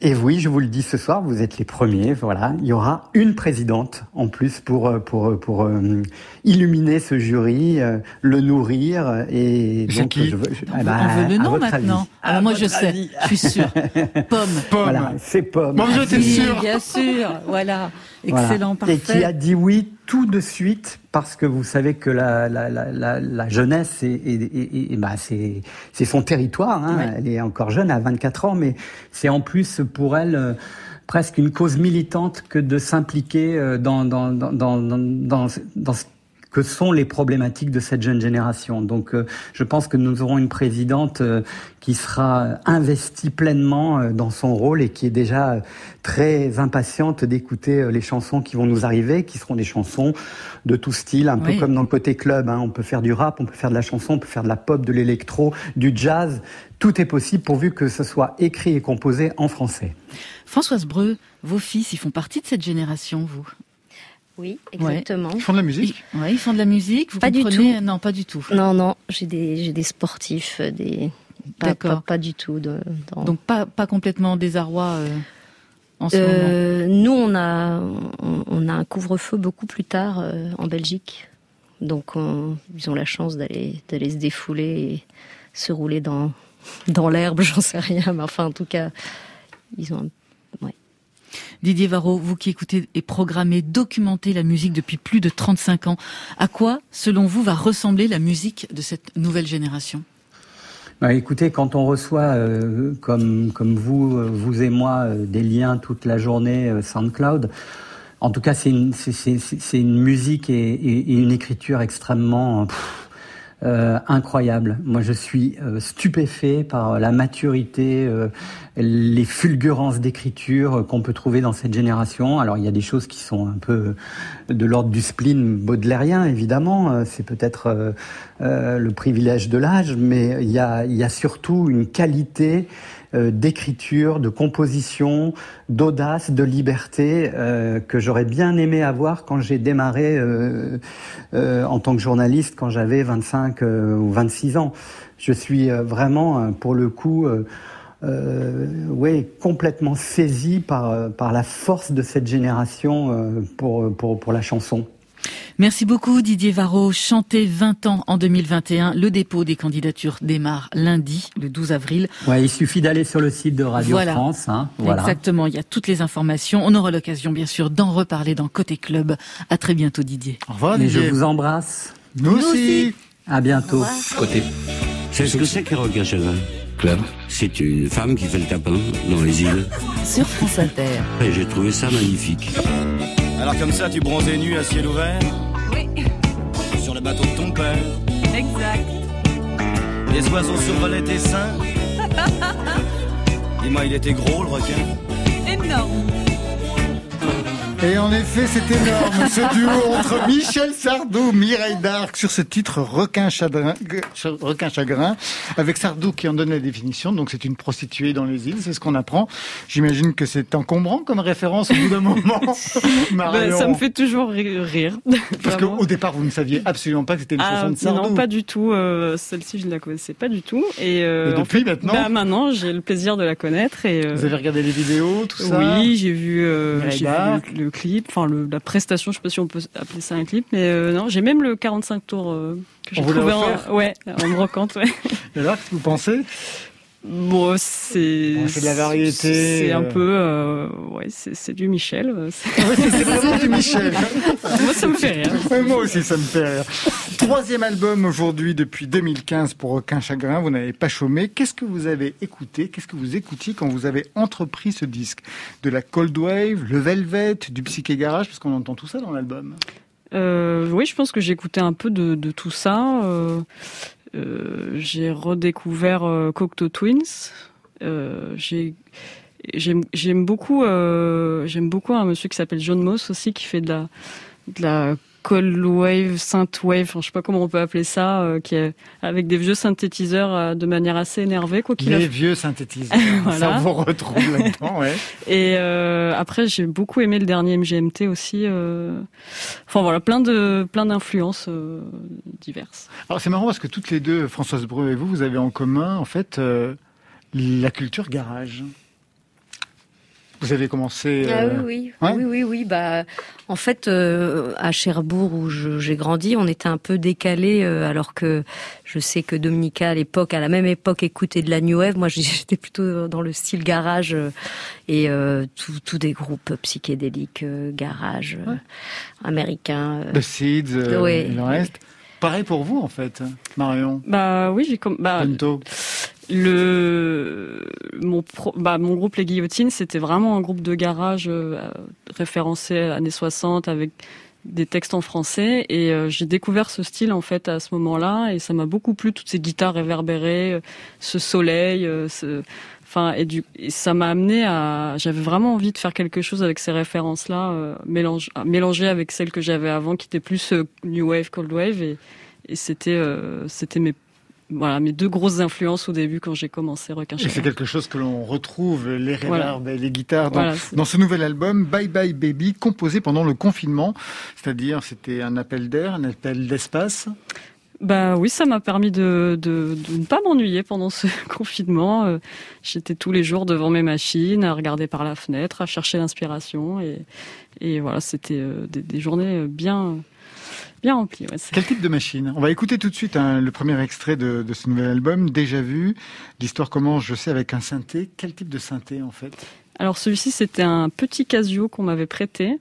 J: Et oui, je vous le dis ce soir, vous êtes les premiers. Voilà, il y aura une présidente en plus pour euh, pour pour euh, illuminer ce jury, euh, le nourrir et
A: C'est
J: donc
A: qui
J: je veux- je-
B: On
J: eh
B: veut,
J: ben,
B: on veut le nom maintenant.
J: avis.
B: Alors
J: À
B: moi je sais,
J: avis.
B: je suis sûre. Pomme.
A: Pomme.
J: Voilà, c'est Pomme.
A: Êtes
B: Oui,
A: sûr
B: bien sûr. Voilà.
J: Voilà.
B: Excellent, parfait.
J: Et qui a dit oui tout de suite parce que vous savez que la, la, la, la, la jeunesse, est, est- est- est- bah, c'est c'est son territoire. Hein.
B: Ouais.
J: Elle est encore jeune, à 24 ans, mais c'est en plus pour elle euh, presque une cause militante que de s'impliquer euh, dans, dans, dans, dans, dans, dans, dans ce que sont les problématiques de cette jeune génération. Donc euh, je pense que nous aurons une présidente euh, qui sera investie pleinement euh, dans son rôle et qui est déjà très impatiente d'écouter les chansons qui vont nous arriver, qui seront des chansons de tout style, un
B: Oui.
J: peu comme dans le côté club. Hein. On peut faire du rap, on peut faire de la chanson, on peut faire de la pop, de l'électro, du jazz. Tout est possible pourvu que ce soit écrit et composé en français.
B: Françoise Breu, vos fils, ils font partie de cette génération, vous?
F: Oui, exactement.
A: Ils font de la
B: ils,
A: musique
B: ouais, ils font de la musique, vous
F: Pas du
B: comprenez Non, pas du tout.
F: Non, non, j'ai des, j'ai des sportifs, euh, des. Pas,
B: D'accord.
F: pas, pas du tout. De, dans-
B: Donc pas, pas complètement en désarroi euh, en ce moment.
F: Euh, nous, on a, on, on a un couvre-feu beaucoup plus tard euh, en Belgique. Donc, on- ils ont la chance d'aller, d'aller se défouler et se rouler dans, dans l'herbe, j'en sais rien. Mais enfin, en tout cas, ils ont un
B: Didier Varro, vous qui écoutez et programmez, documentez la musique depuis plus de 35 ans, à quoi, selon vous, va ressembler la musique de cette nouvelle génération?
J: Bah, écoutez, quand on reçoit, euh, comme, vous, euh, vous et moi, euh, des liens toute la journée SoundCloud, en tout cas, c'est une, musique et, une écriture extrêmement euh, incroyable. Moi, je suis euh, stupéfait par la maturité, euh, les fulgurances d'écriture euh, qu'on peut trouver dans cette génération. Alors, il y a des choses qui sont un peu de l'ordre du spleen baudelairien, évidemment. Euh, C'est peut-être euh, euh, le privilège de l'âge, mais il y a, surtout une qualité euh, d'écriture, de composition, d'audace, de liberté euh, que j'aurais bien aimé avoir quand j'ai démarré euh, euh, en tant que journaliste quand j'avais 25 euh, ou 26 ans. Je suis euh, vraiment, euh, pour le coup, euh, euh, ouais, complètement saisi par, euh, par la force de cette génération euh, pour, pour, pour la chanson.
B: Merci beaucoup Didier Varro. Chanter 20 ans en 2021. Le dépôt des candidatures démarre lundi, le 12 avril.
J: Ouais, il suffit d'aller sur le site de Radio
B: Voilà.
J: France. Hein, voilà.
B: Exactement, il y a toutes les informations. On aura l'occasion bien sûr d'en reparler dans Côté Club. À très bientôt Didier.
A: Au revoir,
J: Et je
A: Didier.
J: vous embrasse.
A: Nous aussi.
J: À bientôt.
K: Côté. C'est ce que c'est Gachevin
H: Club.
K: C'est une femme qui fait le tapin dans les îles.
D: Sur France Inter.
K: Et j'ai trouvé ça magnifique.
L: Alors comme ça, tu bronzais nu à ciel ouvert
M: Oui,
L: Sur le bateau de ton père
M: exact.
L: Les oiseaux survolaient tes seins Dis-moi, il était gros le requin
M: Énorme.
A: Et en effet, c'est énorme, ce duo entre Michel Sardou, Mireille Darc, sur ce titre Requin Chagrin, Requin Chagrin, avec Sardou qui en donne la définition. Donc c'est une prostituée dans les îles, c'est ce qu'on apprend. J'imagine que c'est encombrant comme référence au bout d'un moment.
C: Bah, ça me fait toujours ri- rire.
A: Parce qu'au départ, vous ne saviez absolument pas que c'était une
C: Ah,
A: chanson de Sardou.
C: non, pas du tout. euh, Celle-ci, je ne la connaissais pas du tout. Et, euh,
A: Et
C: en
A: depuis
C: fait,
A: maintenant
C: bah, Maintenant, j'ai le plaisir de la connaître. Et, euh,
A: Vous avez regardé les vidéos, tout ça
C: Oui, j'ai vu, euh, vu le, le clip, enfin le- la prestation, je sais pas si on peut appeler ça un clip, mais euh, non, j'ai même le 45 tours euh, que j'ai trouvé en, ouais, en brocante. Ouais.
A: Et alors, qu'est-ce que vous pensez?
C: Bon, c'est
A: Bon, c'est de la variété,
C: C'est un
A: euh.
C: peu, euh, ouais, c'est du Michel. c'est-
A: vraiment du Michel.
C: Moi, ça me fait rire.
A: Moi aussi, ça me fait rire. Troisième album aujourd'hui depuis 2015 pour Aucun Chagrin. Vous n'avez pas chômé. Qu'est-ce que vous avez écouté? Qu'est-ce que vous écoutiez quand vous avez entrepris ce disque? De la Cold Wave, le Velvet, du Psyché Garage Parce qu'on entend tout ça dans l'album.
C: Euh, oui, je pense que j'ai écouté un peu de, de tout ça. Euh, j'ai redécouvert euh, Cocteau Twins. Euh, j'ai j'aime beaucoup euh, un monsieur qui s'appelle John Moss aussi qui fait de la cold wave, synth wave, enfin, je sais pas comment on peut appeler ça, euh, qui est avec des vieux synthétiseurs euh, de manière assez énervée quoi qu'il a
A: Les vieux synthétiseurs.
C: Voilà.
A: Ça vous retrouve là-dedans, ouais.
C: et euh, après, j'ai beaucoup aimé le dernier MGMT aussi. Enfin voilà, plein de plein d'influences diverses.
A: Alors c'est marrant parce que toutes les deux, Françoise Breu et vous, vous avez en commun en fait la culture garage. Vous avez commencé.
F: Ah
A: euh,
F: oui, oui,
A: ouais
F: oui, oui, oui. Bah, en fait, euh, à Cherbourg où j'ai grandi, on était un peu décalé, alors que je sais que Dominica à l'époque, à la même époque, écoutait de la new wave. Moi, j'étais plutôt dans le style garage euh, et euh, tout, tout des groupes psychédéliques euh, garage euh, américains. euh.
A: The Seeds euh,
F: Ouais.
A: et le reste. Pareil pour vous en fait, Marion.
C: Bah oui, j'ai comme bah le mon pro- bah mon groupe les Guillotines, c'était vraiment un groupe de garage euh, référencé années 60 avec des textes en français. Et euh, j'ai découvert ce style en fait à ce moment-là. Et ça m'a beaucoup plu toutes ces guitares réverbérées, euh, ce soleil, euh, ce enfin et du et ça m'a amené à j'avais vraiment envie de faire quelque chose avec ces références là mélange à mélanger avec celles que j'avais avant qui étaient plus euh, new wave cold wave et et c'était euh, c'était mes voilà mes deux grosses influences au début quand j'ai commencé Requin
A: Et c'est quelque chose que l'on retrouve, les
C: Voilà.
A: reverbs et les guitares, dans,
C: Voilà,
A: dans ce nouvel album, Bye Bye Baby, composé pendant le confinement. C'est-à-dire, c'était un appel d'air, un appel d'espace.
C: Bah oui, ça m'a permis de, de, de ne pas m'ennuyer pendant ce confinement. Euh, J'étais tous les jours devant mes machines, à regarder par la fenêtre, à chercher l'inspiration. Et, et voilà, c'était euh, des, des journées bien, bien remplies. ouais.
A: Quel type de machine? On va écouter tout de suite hein, le premier extrait de, de ce nouvel album, Déjà vu. L'histoire commence, je sais, avec un synthé. Quel type de synthé, en fait?
C: Alors celui-ci, c'était un petit Casio qu'on m'avait prêté.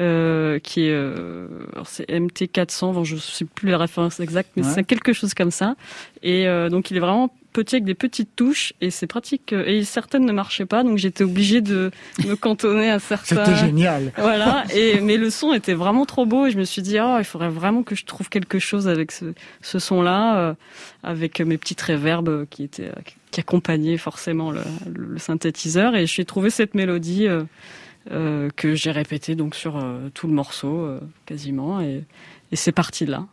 C: Euh, qui est euh, alors c'est MT400 bon, je sais plus les références exactes mais
A: Ouais.
C: c'est quelque chose comme ça et euh, donc il est vraiment petit avec des petites touches et c'est pratique euh, et certaines ne marchaient pas donc j'étais obligée de me cantonner à certains
A: C'était génial.
C: voilà et mais le son était vraiment trop beau et je me suis dit oh il faudrait vraiment que je trouve quelque chose avec ce, ce son là avec mes petites réverbes qui étaient qui accompagnaient forcément le, le synthétiseur et j'ai trouvé cette mélodie euh, que j'ai répétée donc sur euh, tout le morceau euh, quasiment et, et c'est parti de là.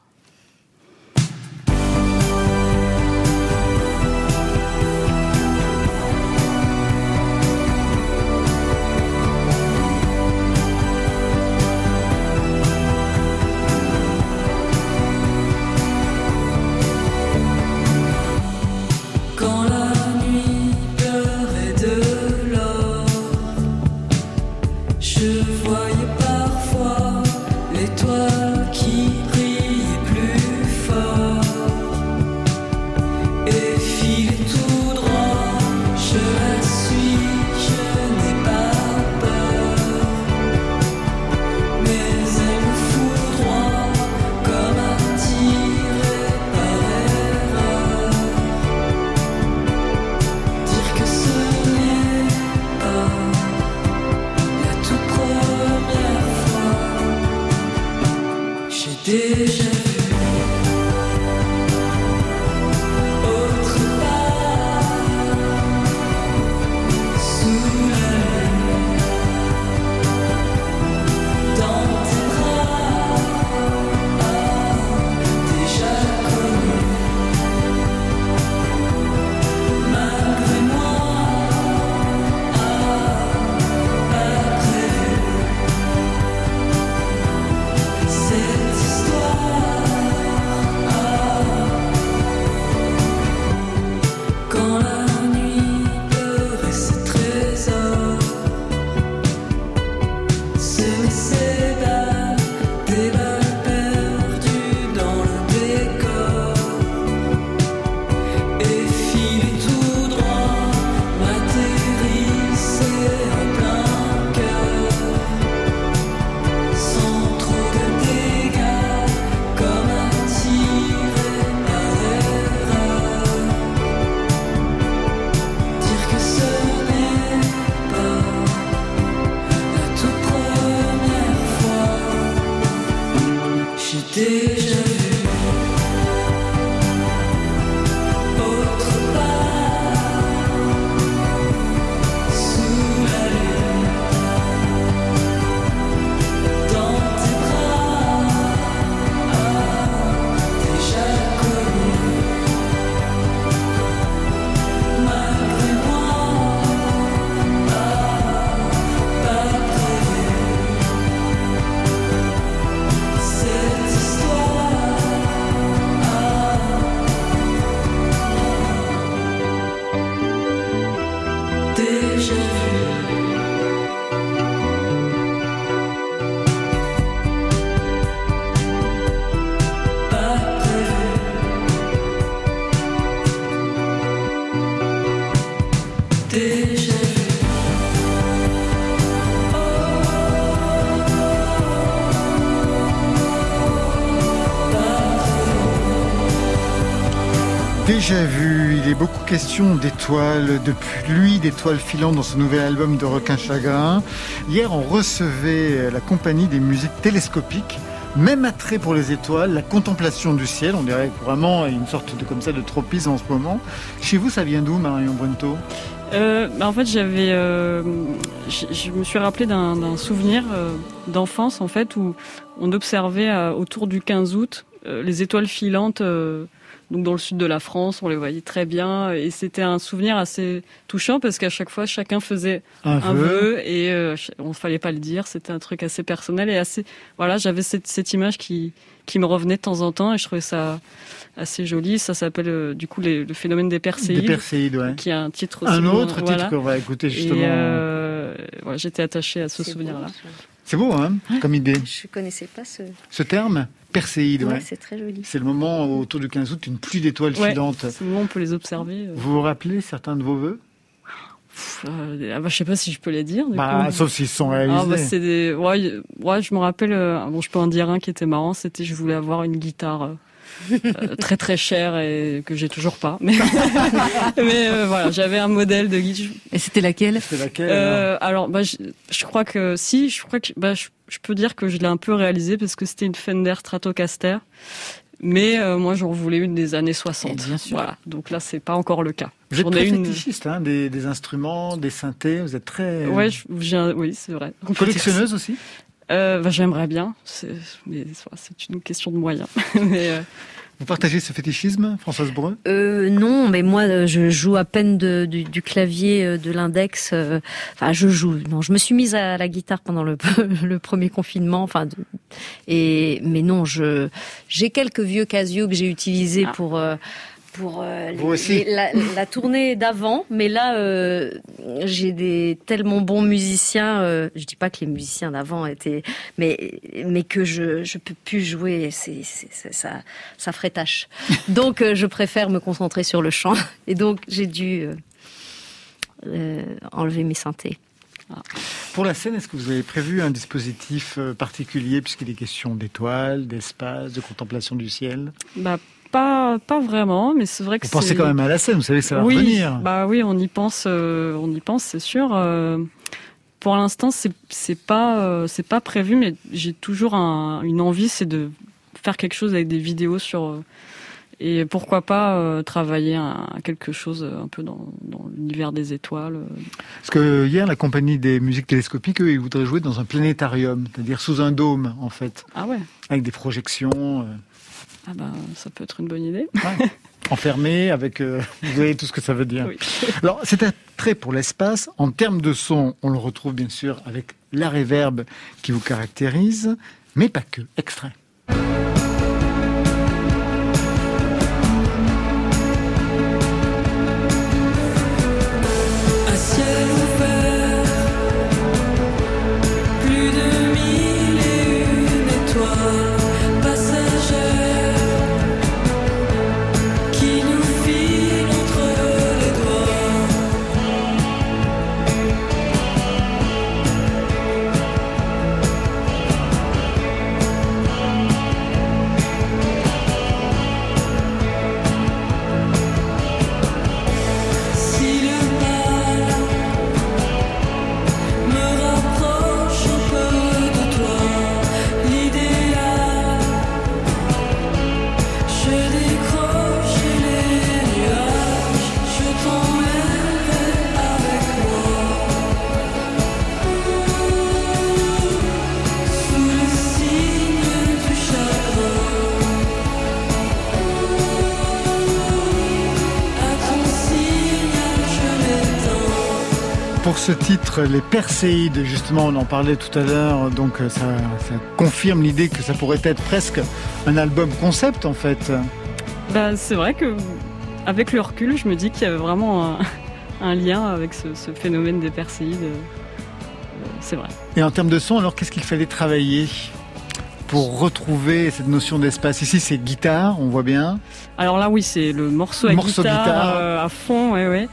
G: Déjà
A: vu, il est beaucoup question d'étoiles, de pluie d'étoiles filantes dans ce nouvel album de Requin Chagrin. Hier, on recevait la compagnie des musiques télescopiques. Même attrait pour les étoiles, la contemplation du ciel, on dirait vraiment une sorte de comme ça de tropisme en ce moment. Chez vous, ça vient d'où, Marion Brunto
C: Euh, bah, en fait, j'avais, euh, je, me suis rappelé d'un souvenir euh, d'enfance en fait où on observait autour du 15 août les étoiles filantes. Donc dans le sud de la France, on les voyait très bien et c'était un souvenir assez touchant parce qu'à chaque fois chacun faisait
A: Un
C: un,
A: vœu.
C: vœu et euh, on fallait pas le dire, c'était un truc assez personnel et assez voilà, j'avais cette, cette image qui qui me revenait de temps en temps et je trouvais ça assez joli, ça s'appelle euh, du coup les- le phénomène des Perséides.
A: Des Perséides, ouais.
C: Qui a un titre aussi.
A: Un autre titre qu'on va écouter
C: Et
A: justement.
C: euh, voilà, j'étais attachée à ce souvenir-là.
A: C'est beau, hein, comme idée.
F: Je connaissais pas ce.
A: Ce terme, Perséide,
F: Ouais,
A: ouais.
F: c'est très joli.
A: C'est le moment autour du 15 août, une pluie d'étoiles
C: Ouais,
A: filantes.
C: c'est le moment où on peut les observer. euh.
A: Vous vous rappelez certains de vos vœux
C: euh, ah bah, je sais pas si je peux les dire. Du
A: Bah,
C: coup.
A: sauf s'ils sont
C: Ah,
A: réalisés.
C: bah, c'est des... ouais, je me rappelle. euh, bon, je peux en dire un qui était marrant. C'était, je voulais avoir une guitare euh, très très chère et que j'ai toujours pas. Mais, mais euh, voilà, j'avais un modèle de guitare.
B: Et c'était laquelle?
A: C'est laquelle
C: Euh, alors, bah, je, je crois que si, je crois que bah, je, je peux dire que je l'ai un peu réalisé parce que c'était une Fender Stratocaster. Mais euh, moi, j'en voulais une des années 60.
B: Eh bien sûr.
C: Voilà. Donc là, c'est pas encore le cas.
A: Vous êtes très
C: une.
A: fétichiste, hein, des, des instruments, des synthés, vous êtes très...
C: Ouais, je- j'ai un- oui, c'est vrai.
A: Collectionneuse aussi?
C: Euh, bah, J'aimerais bien. C'est mais c'est une question de moyens. mais, euh,
A: Vous partagez ce fétichisme, Françoise Breu
F: Euh, non, mais moi, euh, je joue à peine de- du, du clavier, euh, de l'index. euh, Enfin, je joue. Non, je me suis mise à la guitare pendant le, le premier confinement. Enfin, de- et mais non, je j'ai quelques vieux Casio que j'ai utilisés
C: Ah.
F: pour. Pour euh,
A: Vous aussi.
F: les- la, la tournée d'avant, mais là euh, j'ai des tellement bons musiciens. Euh, je dis pas que les musiciens d'avant étaient, mais mais que je je peux plus jouer. C'est ça ça ferait tâche. Donc euh, je préfère me concentrer sur le chant. Et donc j'ai dû euh, euh, enlever mes synthés.
A: Pour la scène, est-ce que vous avez prévu un dispositif particulier, puisqu'il est question d'étoiles, d'espace, de contemplation du ciel?
C: Bah, pas, pas vraiment, mais c'est vrai que
A: Vous pensez quand même à la scène, vous savez que ça va
C: oui,
A: revenir.
C: Bah oui, on y pense, euh, on y pense, c'est sûr. Euh, pour l'instant, c'est c'est pas euh, c'est pas prévu, mais j'ai toujours un- une envie, c'est de faire quelque chose avec des vidéos sur et pourquoi pas euh, travailler à, à quelque chose un peu dans, dans l'univers des étoiles.
A: Parce que hier, la compagnie des musiques télescopiques, eux, ils voudraient jouer dans un planétarium, c'est-à-dire sous un dôme, en fait,
C: Ah ouais,
A: avec des projections, euh,
C: ah bah ça peut être une bonne idée.
A: enfermés, avec... euh, vous voyez tout ce que ça veut dire.
C: Oui.
A: Alors, c'est un trait pour l'espace. En termes de son, on le retrouve bien sûr avec la réverbe qui vous caractérise, mais pas que. Extrait. Ce titre, les Perséides, justement, on en parlait tout à l'heure, donc euh, ça, ça confirme l'idée que ça pourrait être presque un album concept, en fait.
C: Bah, c'est vrai que avec le recul, je me dis qu'il y avait vraiment un, un lien avec ce, ce phénomène des perséides. euh, c'est vrai.
A: Et en termes de son, alors qu'est-ce qu'il fallait travailler pour retrouver cette notion d'espace? Ici, c'est guitare, on voit bien.
C: Alors là, oui, c'est le morceau à
A: Morceau
C: guitare,
A: guitare.
C: euh, à fond, ouais, ouais.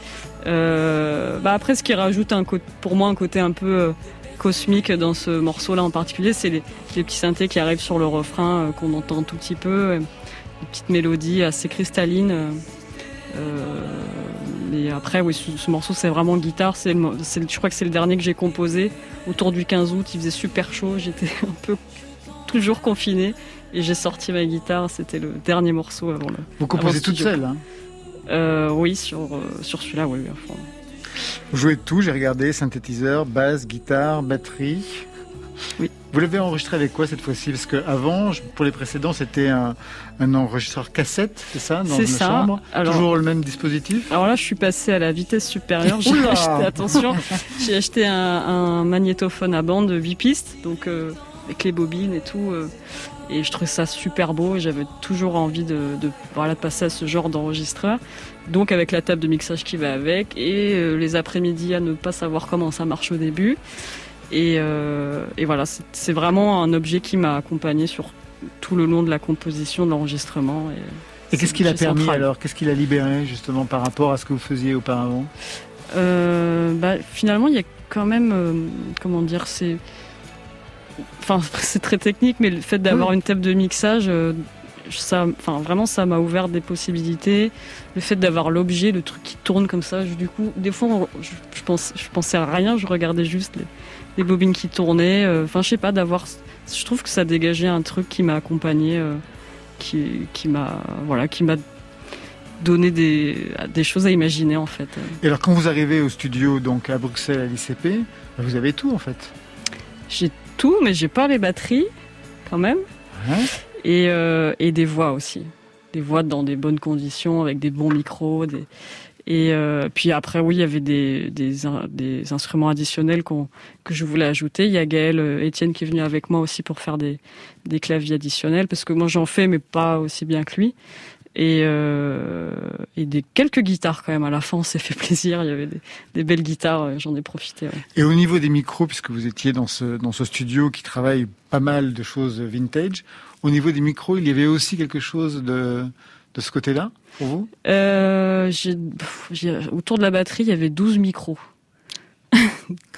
C: Euh, bah après, ce qui rajoute un côté, pour moi un côté un peu euh, cosmique dans ce morceau-là en particulier, c'est les, les petits synthés qui arrivent sur le refrain euh, qu'on entend tout petit peu, des petites mélodies assez cristallines. mais après, oui, ce, ce morceau, c'est vraiment guitare. C'est, je crois que c'est le dernier que j'ai composé autour du 15 août. Il faisait super chaud. J'étais un peu toujours confinée. Et j'ai sorti ma guitare. C'était le dernier morceau avant le.
A: Vous composez toute seule. Hein?
C: Euh, oui, sur, euh, sur celui-là, oui. enfin.
A: Vous jouez de tout, j'ai regardé, synthétiseur, basse, guitare, batterie.
C: Oui.
A: Vous l'avez enregistré avec quoi cette fois-ci? Parce qu'avant, pour les précédents, c'était un, un enregistreur cassette, c'est ça Dans une
C: ça.
A: chambre?
C: Alors-
A: Toujours le même dispositif?
C: Alors là, je suis passée à la vitesse supérieure. J'ai acheté, attention, j'ai acheté un, un magnétophone à bande de 8 pistes, donc euh, avec les bobines et tout. euh, et je trouvais ça super beau et j'avais toujours envie de, de, voilà, de passer à ce genre d'enregistreur. Donc avec la table de mixage qui va avec et euh, les après-midi à ne pas savoir comment ça marche au début. Et, euh, et voilà, c'est vraiment un objet qui m'a accompagné sur tout le long de la composition, de l'enregistrement. Et,
A: Et qu'est-ce qu'il a permis
C: central.
A: alors? Qu'est-ce qu'il a libéré justement par rapport à ce que vous faisiez auparavant?
C: Euh, bah, finalement, il y a quand même, euh, comment dire, c'est, enfin, c'est très technique, mais le fait d'avoir
A: Oui.
C: une table de mixage, euh, ça, enfin, vraiment, ça m'a ouvert des possibilités. Le fait d'avoir l'objet, le truc qui tourne comme ça, je- du coup, des fois, on- je, je pense, je pensais à rien, je regardais juste les, les bobines qui tournaient. euh, Enfin, je sais pas, d'avoir, je trouve que ça dégageait un truc qui m'a accompagné, euh, qui, qui m'a, voilà, qui m'a donné des, des choses à imaginer en fait.
A: Et alors quand vous arrivez au studio, donc à Bruxelles, à l'ICP, vous avez tout en fait?
C: J'ai tout, mais j'ai pas les batteries, quand même. Et, euh, et des voix aussi. Des voix dans des bonnes conditions, avec des bons micros. Des... Et euh, puis après, oui, il y avait des, des, in- des instruments additionnels que je voulais ajouter. Il y a Gaël euh, Etienne qui est venu avec moi aussi pour faire des, des claviers additionnels, parce que moi j'en fais, mais pas aussi bien que lui. Et, euh, et des quelques guitares quand même. À la fin, on s'est fait plaisir. Il y avait des, des belles guitares. euh, J'en ai profité. ouais.
A: Et au niveau des micros, puisque vous étiez dans ce, dans ce studio qui travaille pas mal de choses vintage, au niveau des micros, il y avait aussi quelque chose de, de ce côté-là pour vous?
C: Euh, autour de la batterie, il y avait 12 micros.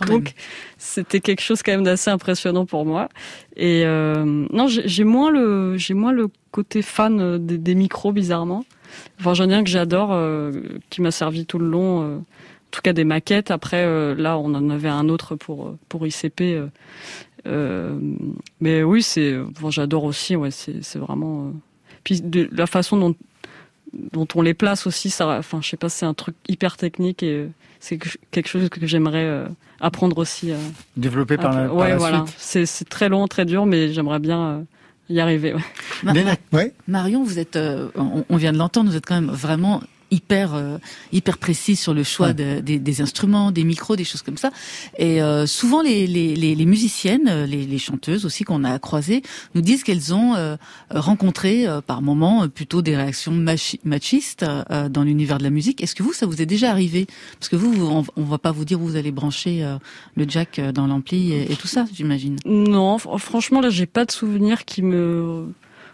C: Donc, c'était quelque chose quand même d'assez impressionnant pour moi. Et euh, non, j'ai moins le, j'ai moins le côté fan euh, des, micros bizarrement. Enfin, j'en ai un que j'adore, euh, qui m'a servi tout le long. en tout cas, des maquettes. Après, là, on en avait un autre pour pour ICP. mais oui, c'est, enfin, j'adore aussi. Ouais, c'est vraiment. Puis de la façon dont dont on les place aussi, ça, enfin, je sais pas, c'est un truc hyper technique et c'est que- quelque chose que j'aimerais euh, apprendre aussi. euh,
A: Développé par la, par
C: ouais,
A: la
C: voilà.
A: suite
C: C'est c'est très long, très dur, mais j'aimerais bien euh, y arriver. ouais.
B: Ma-
A: Léna, ouais
B: Marion, vous êtes, euh, on, on vient de l'entendre, vous êtes quand même vraiment hyper euh, hyper précis sur le choix
A: Ouais.
B: de- des, des instruments, des micros, des choses comme ça. Et euh, souvent les, les, les, les musiciennes, euh, les, les chanteuses aussi qu'on a croisées, nous disent qu'elles ont euh, rencontré euh, par moments euh, plutôt des réactions machi- machistes euh, dans l'univers de la musique. Est-ce que vous, ça vous est déjà arrivé? Parce que vous, vous- on, on va pas vous dire où vous allez brancher euh, le jack dans l'ampli et, et tout ça, j'imagine.
C: Non, fr- franchement, là, j'ai pas de souvenir qui me.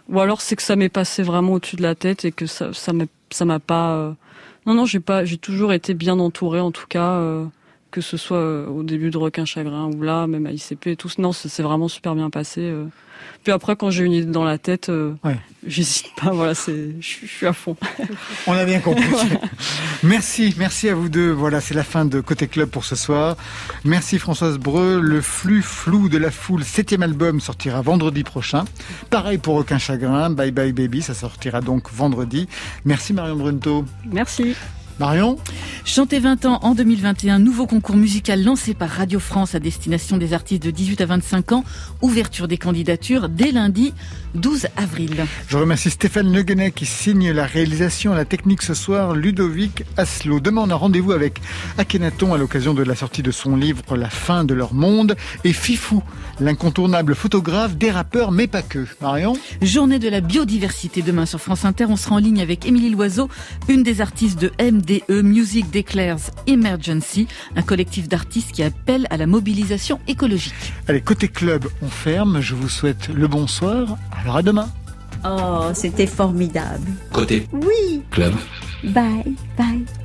C: Ou alors c'est que ça m'est passé vraiment au-dessus de la tête et que ça, ça m'a, pas. euh, Non, non, j'ai pas, j'ai toujours été bien entourée, en tout cas, euh, que ce soit euh, au début de Requin Chagrin ou là, même à ICP et tout. Non, c'est vraiment super bien passé. euh. Puis après, quand j'ai une idée dans la tête, euh,
A: Ouais.
C: j'hésite pas. Voilà, c'est, je suis- à fond.
A: On a bien compris. merci, merci à vous deux. Voilà, c'est la fin de Côté Club pour ce soir. Merci Françoise Breu. Le flux flou de la foule, septième album, sortira vendredi prochain. Pareil pour Aucun Chagrin. Bye Bye Baby, ça sortira donc vendredi. Merci Marion Brunto.
C: Merci.
A: Marion
B: Chanter 20 ans en 2021, nouveau concours musical lancé par Radio France à destination des artistes de 18 à 25 ans. Ouverture des candidatures dès lundi 12 avril.
A: Je remercie Stéphane Le Guenet qui signe la réalisation et la technique ce soir, Ludovic Aslo. Demain, on a rendez-vous avec Akhenaton à l'occasion de la sortie de son livre La fin de leur monde et Fifou, l'incontournable photographe des rappeurs, mais pas que. Marion
B: Journée de la biodiversité demain sur France Inter. On sera en ligne avec Émilie Loiseau, une des artistes de M MDE, Music Declares Emergency, un collectif d'artistes qui appelle à la mobilisation écologique.
A: Allez, côté club, on ferme. Je vous souhaite le bonsoir. Alors à demain.
F: Oh, c'était formidable.
K: Côté
F: Oui.
K: club.
F: Bye, bye.